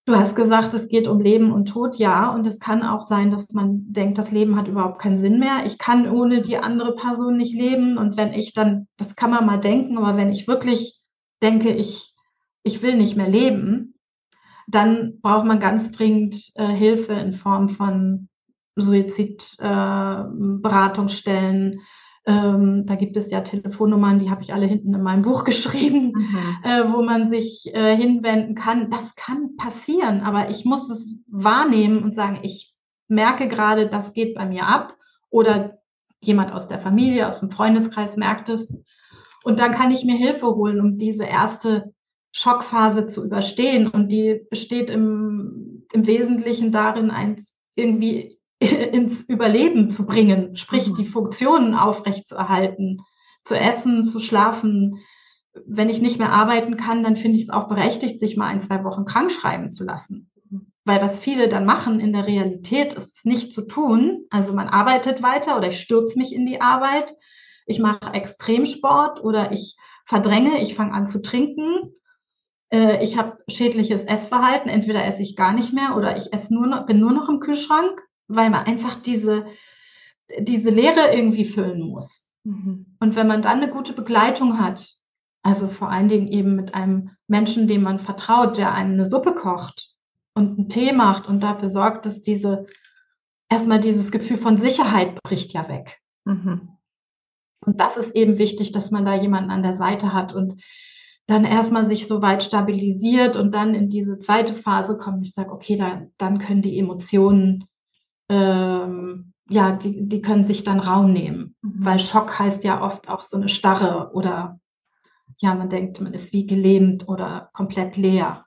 du hast gesagt, es geht um Leben und Tod, ja. Und es kann auch sein, dass man denkt, das Leben hat überhaupt keinen Sinn mehr. Ich kann ohne die andere Person nicht leben. Und wenn ich dann, das kann man mal denken, aber wenn ich wirklich denke, ich, ich will nicht mehr leben, dann braucht man ganz dringend äh, Hilfe in Form von Suizidberatungsstellen, äh, ähm, da gibt es ja Telefonnummern, die habe ich alle hinten in meinem Buch geschrieben, mhm. äh, wo man sich äh, hinwenden kann. Das kann passieren, aber ich muss es wahrnehmen und sagen, ich merke gerade, das geht bei mir ab. Oder jemand aus der Familie, aus dem Freundeskreis merkt es. Und dann kann ich mir Hilfe holen, um diese erste Schockphase zu überstehen. Und die besteht im, im Wesentlichen darin, eins irgendwie ins Überleben zu bringen, sprich mhm. die Funktionen aufrechtzuerhalten, zu essen, zu schlafen. Wenn ich nicht mehr arbeiten kann, dann finde ich es auch berechtigt, sich mal ein, zwei Wochen krank schreiben zu lassen. Weil was viele dann machen in der Realität, ist es nicht zu tun. Also man arbeitet weiter oder ich stürze mich in die Arbeit, ich mache Extremsport oder ich verdränge, ich fange an zu trinken, äh, ich habe schädliches Essverhalten, entweder esse ich gar nicht mehr oder ich esse nur noch, bin nur noch im Kühlschrank weil man einfach diese, diese Leere irgendwie füllen muss. Mhm. Und wenn man dann eine gute Begleitung hat, also vor allen Dingen eben mit einem Menschen, dem man vertraut, der einem eine Suppe kocht und einen Tee macht und dafür sorgt, dass diese erstmal dieses Gefühl von Sicherheit bricht ja weg. Mhm. Und das ist eben wichtig, dass man da jemanden an der Seite hat und dann erstmal sich so weit stabilisiert und dann in diese zweite Phase kommt. Ich sage, okay, da, dann können die Emotionen ähm, ja, die, die können sich dann Raum nehmen. Mhm. Weil Schock heißt ja oft auch so eine Starre oder ja, man denkt, man ist wie gelähmt oder komplett leer.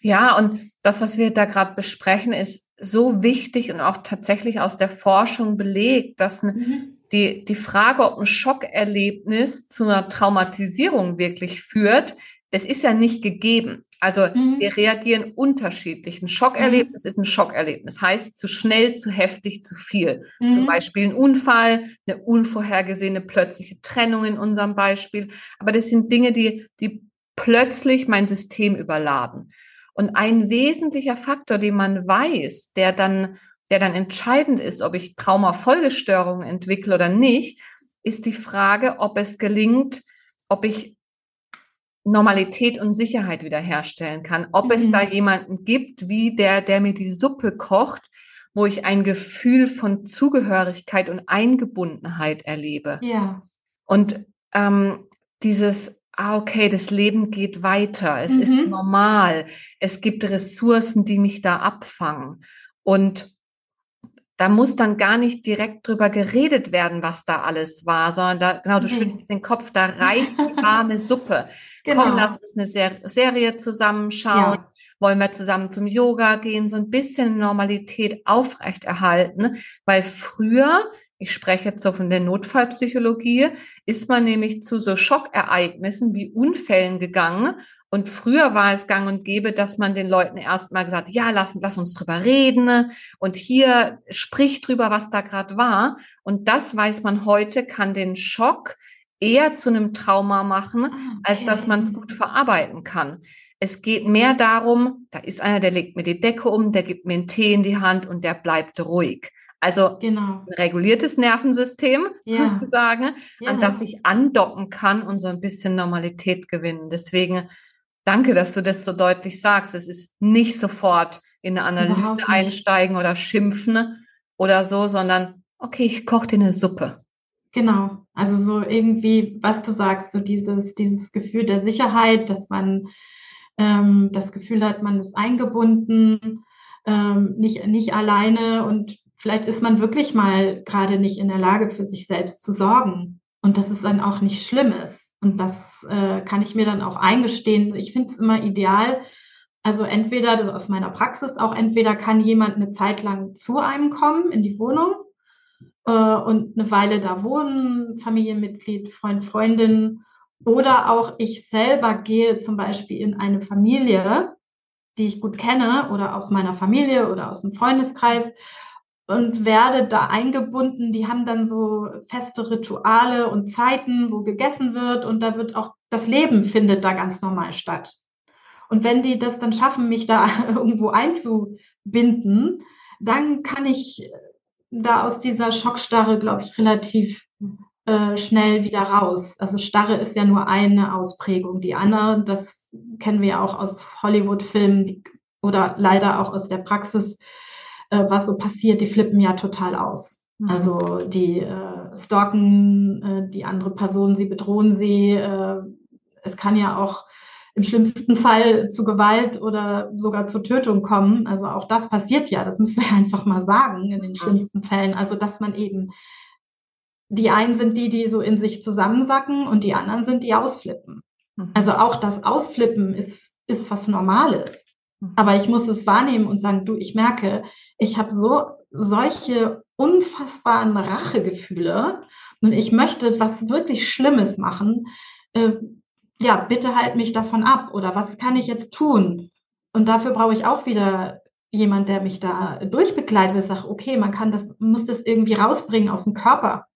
Ja, und das, was wir da gerade besprechen, ist so wichtig und auch tatsächlich aus der Forschung belegt, dass mhm. die, die Frage, ob ein Schockerlebnis zu einer Traumatisierung wirklich führt, das ist ja nicht gegeben. Also mhm. wir reagieren unterschiedlich. Ein Schockerlebnis mhm. ist ein Schockerlebnis, heißt zu schnell, zu heftig, zu viel. Mhm. Zum Beispiel ein Unfall, eine unvorhergesehene plötzliche Trennung in unserem Beispiel. Aber das sind Dinge, die, die plötzlich mein System überladen. Und ein wesentlicher Faktor, den man weiß, der dann, der dann entscheidend ist, ob ich Traumafolgestörungen entwickle oder nicht, ist die Frage, ob es gelingt, ob ich Normalität und Sicherheit wiederherstellen kann. Ob mhm. es da jemanden gibt, wie der, der mir die Suppe kocht, wo ich ein Gefühl von Zugehörigkeit und Eingebundenheit erlebe. Ja. Und ähm, dieses, ah, okay, das Leben geht weiter, es mhm. ist normal, es gibt Ressourcen, die mich da abfangen. Und da muss dann gar nicht direkt drüber geredet werden, was da alles war, sondern da, genau, du okay. schüttelst den Kopf, da reicht die warme Suppe. Genau. Komm, lass uns eine Ser Serie zusammenschauen. Ja. Wollen wir zusammen zum Yoga gehen, so ein bisschen Normalität aufrechterhalten, weil früher ich spreche jetzt so von der Notfallpsychologie, ist man nämlich zu so Schockereignissen wie Unfällen gegangen. Und früher war es gang und gäbe, dass man den Leuten erstmal gesagt, ja, lass, lass uns drüber reden und hier sprich drüber, was da gerade war. Und das weiß man heute, kann den Schock eher zu einem Trauma machen, okay. Ah, als dass man es gut verarbeiten kann. Es geht mehr darum, da ist einer, der legt mir die Decke um, der gibt mir einen Tee in die Hand und der bleibt ruhig. Also genau. ein reguliertes Nervensystem ja. sozusagen, ja. an das ich andocken kann und so ein bisschen Normalität gewinnen. Deswegen danke, dass du das so deutlich sagst. Es ist nicht sofort in eine Analyse einsteigen oder schimpfen oder so, sondern okay, ich koche dir eine Suppe. Genau, also so irgendwie, was du sagst, so dieses, dieses Gefühl der Sicherheit, dass man ähm, das Gefühl hat, man ist eingebunden, ähm, nicht, nicht alleine und vielleicht ist man wirklich mal gerade nicht in der Lage, für sich selbst zu sorgen. Und das ist dann auch nicht Schlimmes. Und das äh, kann ich mir dann auch eingestehen. Ich finde es immer ideal. Also entweder, das aus meiner Praxis auch, entweder kann jemand eine Zeit lang zu einem kommen in die Wohnung äh, und eine Weile da wohnen, Familienmitglied, Freund, Freundin. Oder auch ich selber gehe zum Beispiel in eine Familie, die ich gut kenne oder aus meiner Familie oder aus dem Freundeskreis und werde da eingebunden. Die haben dann so feste Rituale und Zeiten, wo gegessen wird und da wird auch das Leben findet da ganz normal statt. Und wenn die das dann schaffen, mich da irgendwo einzubinden, dann kann ich da aus dieser Schockstarre, glaube ich, relativ äh, schnell wieder raus. Also Starre ist ja nur eine Ausprägung. Die andere, das kennen wir ja auch aus Hollywood-Filmen oder leider auch aus der Praxis, äh, was so passiert, die flippen ja total aus. Mhm. Also die äh, stalken äh, die andere Person, sie bedrohen sie. Äh, es kann ja auch im schlimmsten Fall zu Gewalt oder sogar zur Tötung kommen. Also auch das passiert ja, das müssen wir einfach mal sagen, in den schlimmsten Fällen. Also dass man eben, die einen sind die, die so in sich zusammensacken und die anderen sind die ausflippen. Mhm. Also auch das Ausflippen ist, ist was Normales. Mhm. Aber ich muss es wahrnehmen und sagen, du, ich merke, ich habe so solche unfassbaren Rachegefühle und ich möchte was wirklich Schlimmes machen. Ja, bitte halt mich davon ab oder was kann ich jetzt tun? Und dafür brauche ich auch wieder jemand, der mich da durchbegleitet, sagt, okay, man kann das, muss das irgendwie rausbringen aus dem Körper.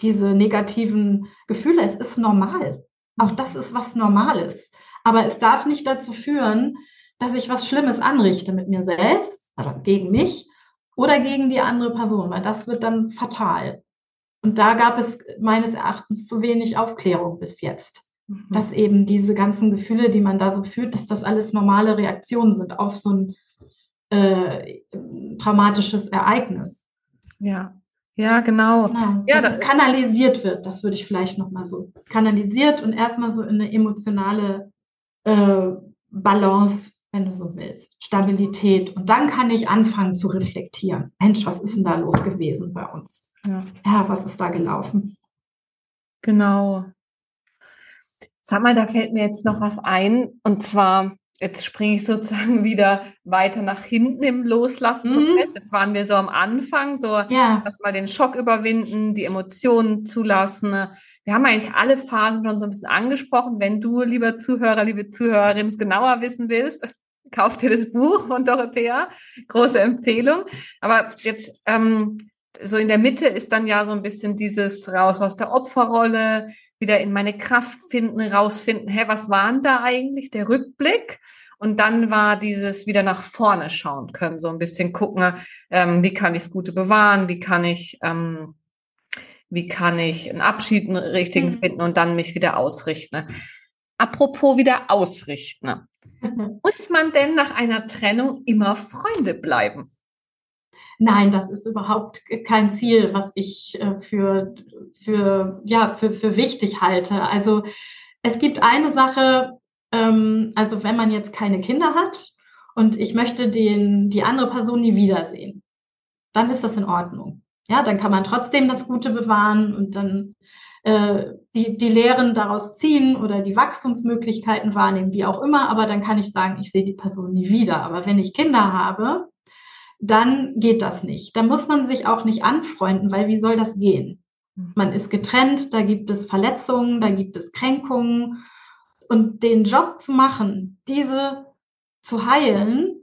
Diese negativen Gefühle, es ist normal. Auch das ist was Normales. Aber es darf nicht dazu führen, dass ich was Schlimmes anrichte mit mir selbst oder gegen mich oder gegen die andere Person, weil das wird dann fatal. Und da gab es meines Erachtens zu wenig Aufklärung bis jetzt. Mhm. Dass eben diese ganzen Gefühle, die man da so fühlt, dass das alles normale Reaktionen sind auf so ein äh, traumatisches Ereignis. Ja, ja, genau. genau. Ja, dass das kanalisiert wird, das würde ich vielleicht nochmal so kanalisiert und erstmal so in eine emotionale äh, Balance wenn du so willst, Stabilität. Und dann kann ich anfangen zu reflektieren. Mensch, was ist denn da los gewesen bei uns? Ja, ja was ist da gelaufen? Genau. Sag mal, da fällt mir jetzt noch was ein. Und zwar, jetzt springe ich sozusagen wieder weiter nach hinten im Loslassen-Prozess. Mhm. Jetzt waren wir so am Anfang, so ja. erstmal den Schock überwinden, die Emotionen zulassen. Wir haben eigentlich alle Phasen schon so ein bisschen angesprochen. Wenn du, lieber Zuhörer, liebe Zuhörerin, es genauer wissen willst, kauf dir das Buch von Dorothea. Große Empfehlung. Aber jetzt ähm, so in der Mitte ist dann ja so ein bisschen dieses raus aus der Opferrolle, wieder in meine Kraft finden, rausfinden, hä, was war denn da eigentlich? Der Rückblick. Und dann war dieses wieder nach vorne schauen können, so ein bisschen gucken, ähm, wie kann ich das Gute bewahren, wie kann ich, ähm, wie kann ich einen Abschied einen richtigen mhm. finden und dann mich wieder ausrichten. Apropos wieder ausrichten. Muss man denn nach einer Trennung immer Freunde bleiben? Nein, das ist überhaupt kein Ziel, was ich äh, für, für, ja, für, für wichtig halte. Also es gibt eine Sache, ähm, also wenn man jetzt keine Kinder hat und ich möchte den, die andere Person nie wiedersehen, dann ist das in Ordnung. Ja, dann kann man trotzdem das Gute bewahren und dann äh, die, die Lehren daraus ziehen oder die Wachstumsmöglichkeiten wahrnehmen, wie auch immer, aber dann kann ich sagen, ich sehe die Person nie wieder. Aber wenn ich Kinder habe, dann geht das nicht. Da muss man sich auch nicht anfreunden, weil wie soll das gehen? Mhm. Man ist getrennt, da gibt es Verletzungen, da gibt es Kränkungen. Und den Job zu machen, diese zu heilen,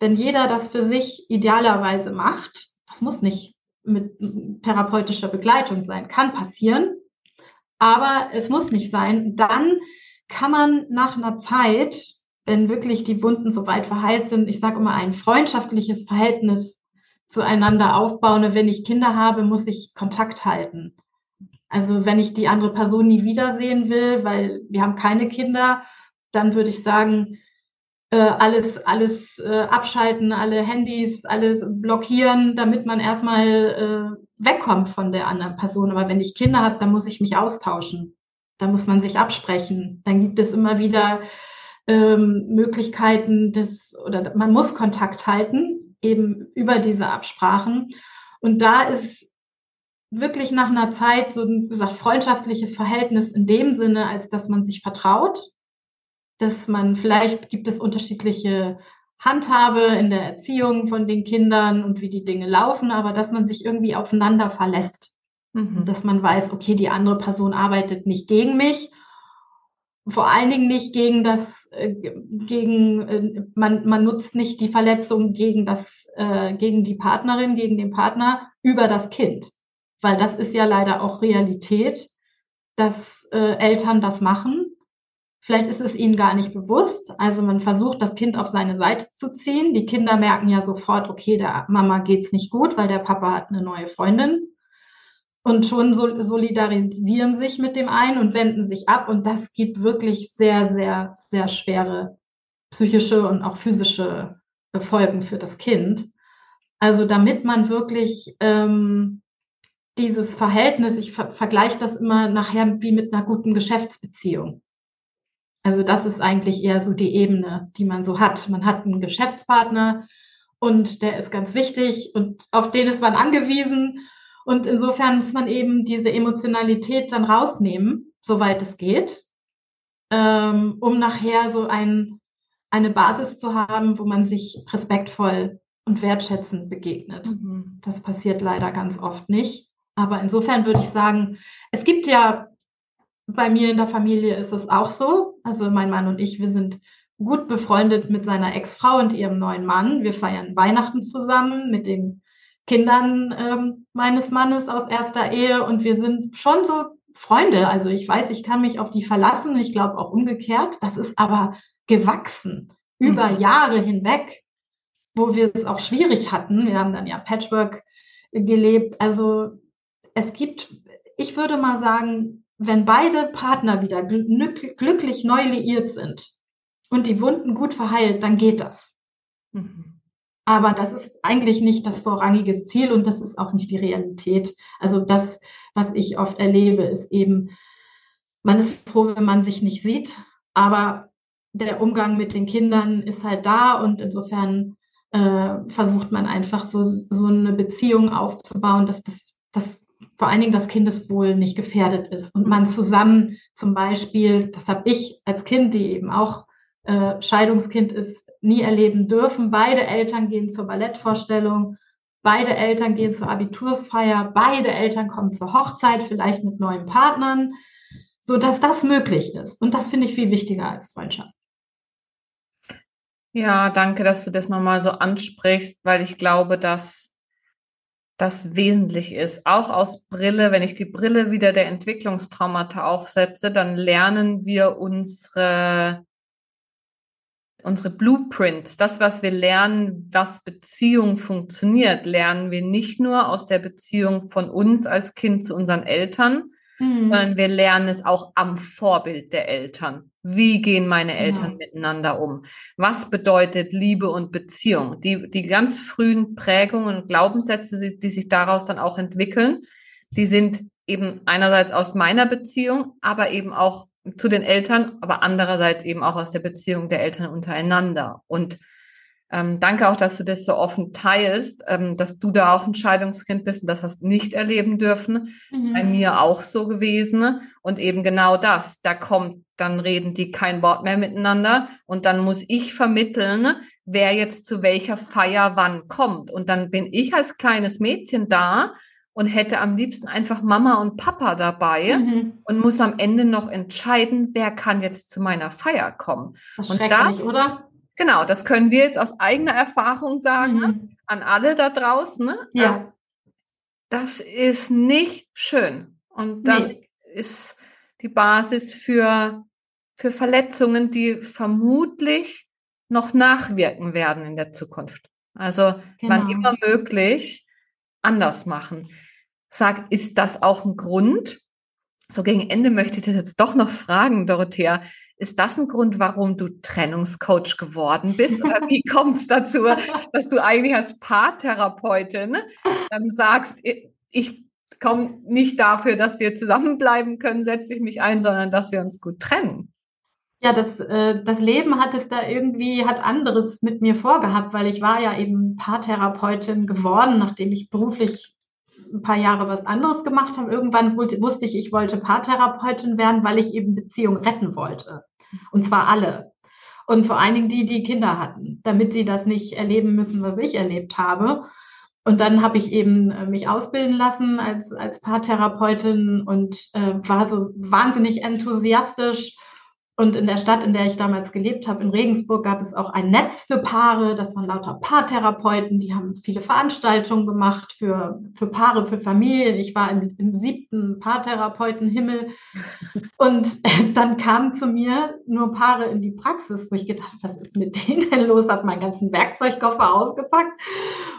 wenn jeder das für sich idealerweise macht, das muss nicht mit therapeutischer Begleitung sein, kann passieren, aber es muss nicht sein. Dann kann man nach einer Zeit, wenn wirklich die Wunden so weit verheilt sind, ich sage immer, ein freundschaftliches Verhältnis zueinander aufbauen. wenn ich Kinder habe, muss ich Kontakt halten. Also wenn ich die andere Person nie wiedersehen will, weil wir haben keine Kinder, dann würde ich sagen, äh, alles, alles äh, abschalten, alle Handys, alles blockieren, damit man erstmal äh, wegkommt von der anderen Person. Aber wenn ich Kinder habe, dann muss ich mich austauschen. Da muss man sich absprechen. Dann gibt es immer wieder ähm, Möglichkeiten des, oder man muss Kontakt halten, eben über diese Absprachen. Und da ist wirklich nach einer Zeit so ein, wie gesagt, freundschaftliches Verhältnis in dem Sinne, als dass man sich vertraut, dass man vielleicht gibt es unterschiedliche Handhabe in der Erziehung von den Kindern und wie die Dinge laufen, aber dass man sich irgendwie aufeinander verlässt. Mhm. Dass man weiß, okay, die andere Person arbeitet nicht gegen mich, vor allen Dingen nicht gegen das, äh, gegen, äh, man, man nutzt nicht die Verletzung gegen das, äh, gegen die Partnerin, gegen den Partner über das Kind. Weil das ist ja leider auch Realität, dass äh, Eltern das machen Vielleicht ist es ihnen gar nicht bewusst. Also man versucht, das Kind auf seine Seite zu ziehen. Die Kinder merken ja sofort, okay, der Mama geht's nicht gut, weil der Papa hat eine neue Freundin. Und schon solidarisieren sich mit dem einen und wenden sich ab. Und das gibt wirklich sehr, sehr, sehr schwere psychische und auch physische Folgen für das Kind. Also damit man wirklich ähm, dieses Verhältnis, ich ver vergleiche das immer nachher wie mit einer guten Geschäftsbeziehung. Also das ist eigentlich eher so die Ebene, die man so hat. Man hat einen Geschäftspartner und der ist ganz wichtig und auf den ist man angewiesen. Und insofern muss man eben diese Emotionalität dann rausnehmen, soweit es geht, ähm, um nachher so ein, eine Basis zu haben, wo man sich respektvoll und wertschätzend begegnet. Mhm. Das passiert leider ganz oft nicht. Aber insofern würde ich sagen, es gibt ja bei mir in der Familie ist es auch so. Also mein Mann und ich, wir sind gut befreundet mit seiner Ex-Frau und ihrem neuen Mann. Wir feiern Weihnachten zusammen mit den Kindern ähm, meines Mannes aus erster Ehe und wir sind schon so Freunde. Also ich weiß, ich kann mich auf die verlassen. Ich glaube auch umgekehrt. Das ist aber gewachsen über mhm. Jahre hinweg, wo wir es auch schwierig hatten. Wir haben dann ja Patchwork gelebt. Also es gibt, ich würde mal sagen, wenn beide Partner wieder glücklich neu liiert sind und die Wunden gut verheilt, dann geht das. Mhm. Aber das ist eigentlich nicht das vorrangige Ziel und das ist auch nicht die Realität. Also das, was ich oft erlebe, ist eben, man ist froh, wenn man sich nicht sieht, aber der Umgang mit den Kindern ist halt da und insofern äh, versucht man einfach so, so eine Beziehung aufzubauen, dass das, das vor allen Dingen das Kindeswohl nicht gefährdet ist und man zusammen zum Beispiel, das habe ich als Kind, die eben auch äh, Scheidungskind ist, nie erleben dürfen. Beide Eltern gehen zur Ballettvorstellung, beide Eltern gehen zur Abitursfeier, beide Eltern kommen zur Hochzeit, vielleicht mit neuen Partnern, so dass das möglich ist. Und das finde ich viel wichtiger als Freundschaft. Ja, danke, dass du das nochmal so ansprichst, weil ich glaube, dass das wesentlich ist. Auch aus Brille, wenn ich die Brille wieder der Entwicklungstraumata aufsetze, dann lernen wir unsere, unsere Blueprints, das, was wir lernen, was Beziehung funktioniert, lernen wir nicht nur aus der Beziehung von uns als Kind zu unseren Eltern, mhm. sondern wir lernen es auch am Vorbild der Eltern. Wie gehen meine genau. Eltern ja. miteinander um? Was bedeutet Liebe und Beziehung? Die, die ganz frühen Prägungen und Glaubenssätze, die sich daraus dann auch entwickeln, die sind eben einerseits aus meiner Beziehung, aber eben auch zu den Eltern, aber andererseits eben auch aus der Beziehung der Eltern untereinander. Und Ähm, danke auch, dass du das so offen teilst, ähm, dass du da auch ein Scheidungskind bist und das hast nicht erleben dürfen. Mhm. Bei mir auch so gewesen. Und eben genau das. Da kommt, dann reden die kein Wort mehr miteinander und dann muss ich vermitteln, wer jetzt zu welcher Feier wann kommt. Und dann bin ich als kleines Mädchen da und hätte am liebsten einfach Mama und Papa dabei mhm. und muss am Ende noch entscheiden, wer kann jetzt zu meiner Feier kommen. Das und das, oder? Genau, das können wir jetzt aus eigener Erfahrung sagen mhm. an alle da draußen. Ne? Ja. Das ist nicht schön. Und das nee. ist die Basis für, für Verletzungen, die vermutlich noch nachwirken werden in der Zukunft. Also genau. wann immer möglich anders machen. Sag, ist das auch ein Grund? So gegen Ende möchte ich das jetzt doch noch fragen, Dorothea. Ist das ein Grund, warum du Trennungscoach geworden bist? Oder wie kommt es dazu, dass du eigentlich als Paartherapeutin dann sagst, ich komme nicht dafür, dass wir zusammenbleiben können, setze ich mich ein, sondern dass wir uns gut trennen? Ja, das, äh, das Leben hat es da irgendwie, hat anderes mit mir vorgehabt, weil ich war ja eben Paartherapeutin geworden, nachdem ich beruflich ein paar Jahre was anderes gemacht habe. Irgendwann wusste ich, ich wollte Paartherapeutin werden, weil ich eben Beziehungen retten wollte. Und zwar alle. Und vor allen Dingen die, die Kinder hatten, damit sie das nicht erleben müssen, was ich erlebt habe. Und dann habe ich eben äh, mich ausbilden lassen als, als Paartherapeutin und äh, war so wahnsinnig enthusiastisch und in der Stadt, in der ich damals gelebt habe, in Regensburg, gab es auch ein Netz für Paare. Das waren lauter Paartherapeuten, die haben viele Veranstaltungen gemacht für, für Paare, für Familien. Ich war im, im siebten Paartherapeutenhimmel. Und dann kamen zu mir nur Paare in die Praxis, wo ich gedacht habe, was ist mit denen denn los? Habe meinen ganzen Werkzeugkoffer ausgepackt.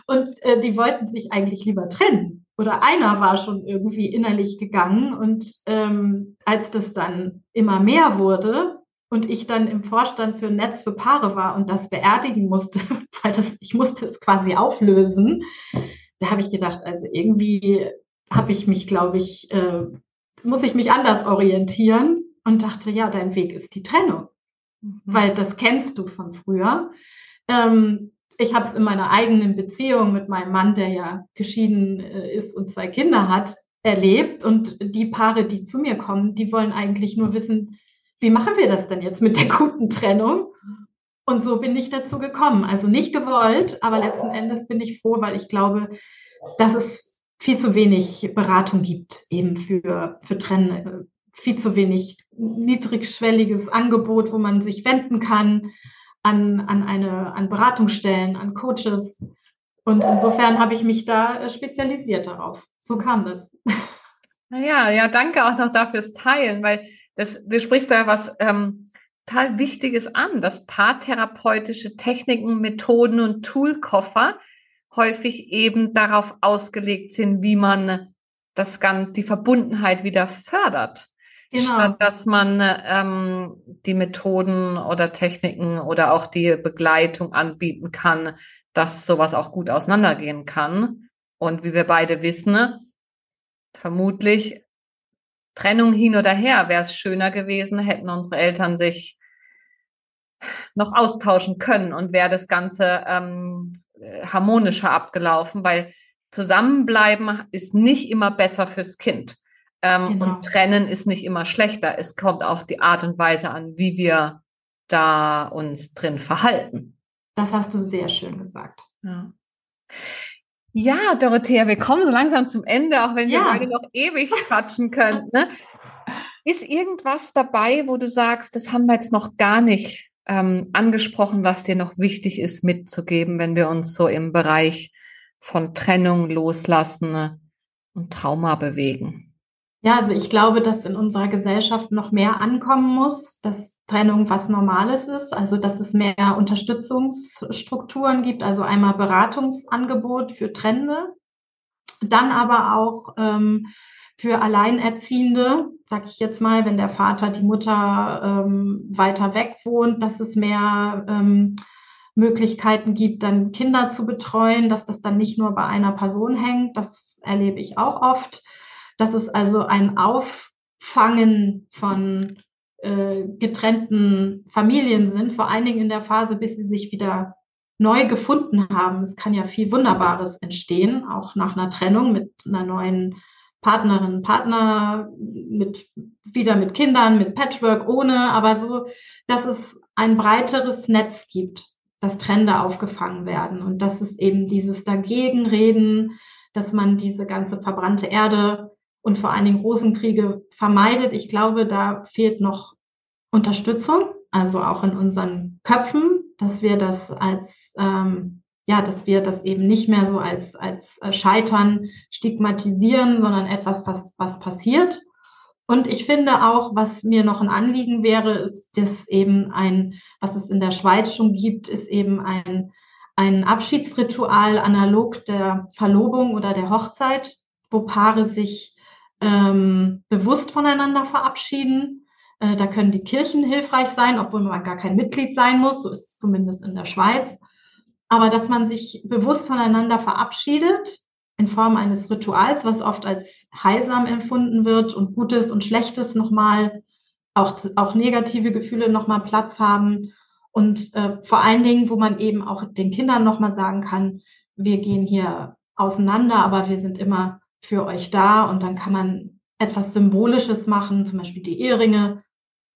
Und äh, die wollten sich eigentlich lieber trennen oder einer war schon irgendwie innerlich gegangen. Und ähm, als das dann immer mehr wurde und ich dann im Vorstand für ein Netz für Paare war und das beerdigen musste, weil das, ich musste es quasi auflösen, da habe ich gedacht, also irgendwie habe ich mich, glaube ich, äh, muss ich mich anders orientieren und dachte, ja, dein Weg ist die Trennung, mhm. weil das kennst du von früher. Ähm, ich habe es in meiner eigenen Beziehung mit meinem Mann, der ja geschieden äh, ist und zwei Kinder hat, erlebt. Und die Paare, die zu mir kommen, die wollen eigentlich nur wissen, wie machen wir das denn jetzt mit der guten Trennung? Und so bin ich dazu gekommen. Also nicht gewollt, aber letzten Endes bin ich froh, weil ich glaube, dass es viel zu wenig Beratung gibt, eben für, für Trennen, äh, viel zu wenig niedrigschwelliges Angebot, wo man sich wenden kann an, an, eine, an Beratungsstellen, an Coaches. Und insofern habe ich mich da äh, spezialisiert darauf. So kam das. Naja, ja, danke auch noch dafür fürs Teilen, weil das, du sprichst da was ähm, total Wichtiges an, dass paartherapeutische Techniken, Methoden und Toolkoffer häufig eben darauf ausgelegt sind, wie man das Ganze, die Verbundenheit wieder fördert. Genau. Statt dass man ähm, die Methoden oder Techniken oder auch die Begleitung anbieten kann, dass sowas auch gut auseinandergehen kann. Und wie wir beide wissen, vermutlich Trennung hin oder her wäre es schöner gewesen, hätten unsere Eltern sich noch austauschen können und wäre das Ganze ähm, harmonischer abgelaufen, weil zusammenbleiben ist nicht immer besser fürs Kind. Ähm, genau. Und trennen ist nicht immer schlechter. Es kommt auf die Art und Weise an, wie wir da uns drin verhalten. Das hast du sehr schön gesagt. Ja. Ja, Dorothea, wir kommen so langsam zum Ende, auch wenn ja. wir beide noch ewig quatschen könnten. Ne? Ist irgendwas dabei, wo du sagst, das haben wir jetzt noch gar nicht ähm, angesprochen, was dir noch wichtig ist mitzugeben, wenn wir uns so im Bereich von Trennung, Loslassen und Trauma bewegen? Ja, also ich glaube, dass in unserer Gesellschaft noch mehr ankommen muss, dass Trennung was Normales ist, also dass es mehr Unterstützungsstrukturen gibt, also einmal Beratungsangebot für Trennende, dann aber auch ähm, für Alleinerziehende, sag ich jetzt mal, wenn der Vater, die Mutter ähm, weiter weg wohnt, dass es mehr ähm, Möglichkeiten gibt, dann Kinder zu betreuen, dass das dann nicht nur bei einer Person hängt. Das erlebe ich auch oft dass es also ein Auffangen von äh, getrennten Familien sind, vor allen Dingen in der Phase, bis sie sich wieder neu gefunden haben. Es kann ja viel Wunderbares entstehen, auch nach einer Trennung mit einer neuen Partnerin, Partner, mit, wieder mit Kindern, mit Patchwork, ohne, aber so, dass es ein breiteres Netz gibt, dass Trende aufgefangen werden und dass es eben dieses Dagegenreden, dass man diese ganze verbrannte Erde und vor allen Dingen Rosenkriege vermeidet. Ich glaube, da fehlt noch Unterstützung, also auch in unseren Köpfen, dass wir das als ähm, ja, dass wir das eben nicht mehr so als, als äh, Scheitern stigmatisieren, sondern etwas, was, was passiert. Und ich finde auch, was mir noch ein Anliegen wäre, ist, dass eben ein, was es in der Schweiz schon gibt, ist eben ein, ein Abschiedsritual analog der Verlobung oder der Hochzeit, wo Paare sich ähm, bewusst voneinander verabschieden. Äh, da können die Kirchen hilfreich sein, obwohl man gar kein Mitglied sein muss. So ist es zumindest in der Schweiz aber dass man sich bewusst voneinander verabschiedet in Form eines Rituals, was oft als heilsam empfunden wird und Gutes und Schlechtes nochmal, auch, auch negative Gefühle nochmal Platz haben und äh, vor allen Dingen, wo man eben auch den Kindern nochmal sagen kann, wir gehen hier auseinander, aber wir sind immer für euch da und dann kann man etwas Symbolisches machen, zum Beispiel die Eheringe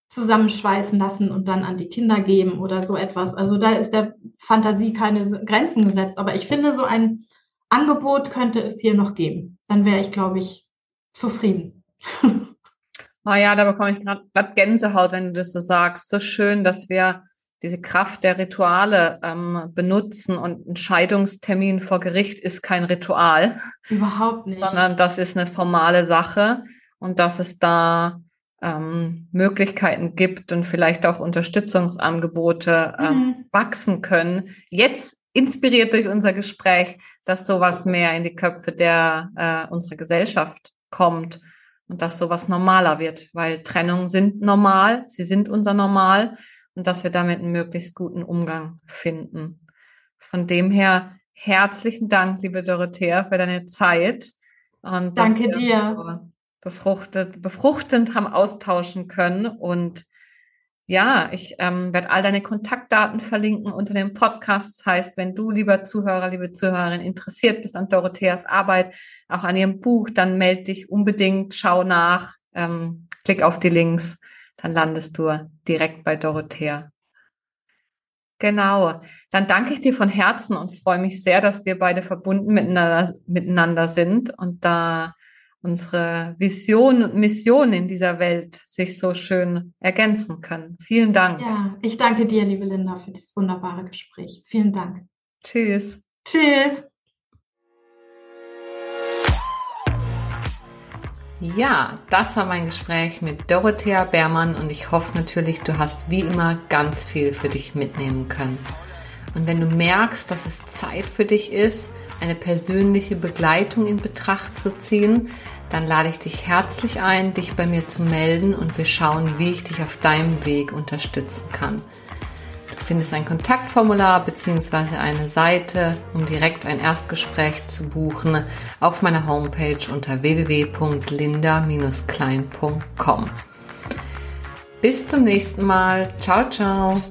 zusammenschweißen lassen und dann an die Kinder geben oder so etwas. Also da ist der Fantasie keine Grenzen gesetzt. Aber ich finde, so ein Angebot könnte es hier noch geben. Dann wäre ich, glaube ich, zufrieden. Oh ja, da bekomme ich gerade Gänsehaut, wenn du das so sagst. So schön, dass wir diese Kraft der Rituale ähm, benutzen und ein Scheidungstermin vor Gericht ist kein Ritual. Überhaupt nicht. Sondern das ist eine formale Sache und dass es da ähm, Möglichkeiten gibt und vielleicht auch Unterstützungsangebote ähm, mhm. wachsen können. Jetzt inspiriert durch unser Gespräch, dass sowas mehr in die Köpfe der äh, unserer Gesellschaft kommt und dass sowas normaler wird, weil Trennungen sind normal, sie sind unser Normal und dass wir damit einen möglichst guten Umgang finden. Von dem her herzlichen Dank, liebe Dorothea, für deine Zeit. Und Danke dir befruchtet, befruchtend haben austauschen können. Und ja, ich ähm, werde all deine Kontaktdaten verlinken unter dem Podcast. Das heißt, wenn du, lieber Zuhörer, liebe Zuhörerin, interessiert bist an Dorotheas Arbeit, auch an ihrem Buch, dann melde dich unbedingt, schau nach, ähm, klick auf die Links, dann landest du direkt bei Dorothea. Genau. Dann danke ich dir von Herzen und freue mich sehr, dass wir beide verbunden miteinander, miteinander sind und da unsere Vision und Mission in dieser Welt sich so schön ergänzen können. Vielen Dank. Ja, ich danke dir, liebe Linda, für dieses wunderbare Gespräch. Vielen Dank. Tschüss. Tschüss. Ja, das war mein Gespräch mit Dorothea Bermann und ich hoffe natürlich, du hast wie immer ganz viel für dich mitnehmen können. Und wenn du merkst, dass es Zeit für dich ist, eine persönliche Begleitung in Betracht zu ziehen, dann lade ich dich herzlich ein, dich bei mir zu melden und wir schauen, wie ich dich auf deinem Weg unterstützen kann. Findest ein Kontaktformular bzw. eine Seite, um direkt ein Erstgespräch zu buchen, auf meiner Homepage unter www.linda-klein.com. Bis zum nächsten Mal. Ciao, ciao.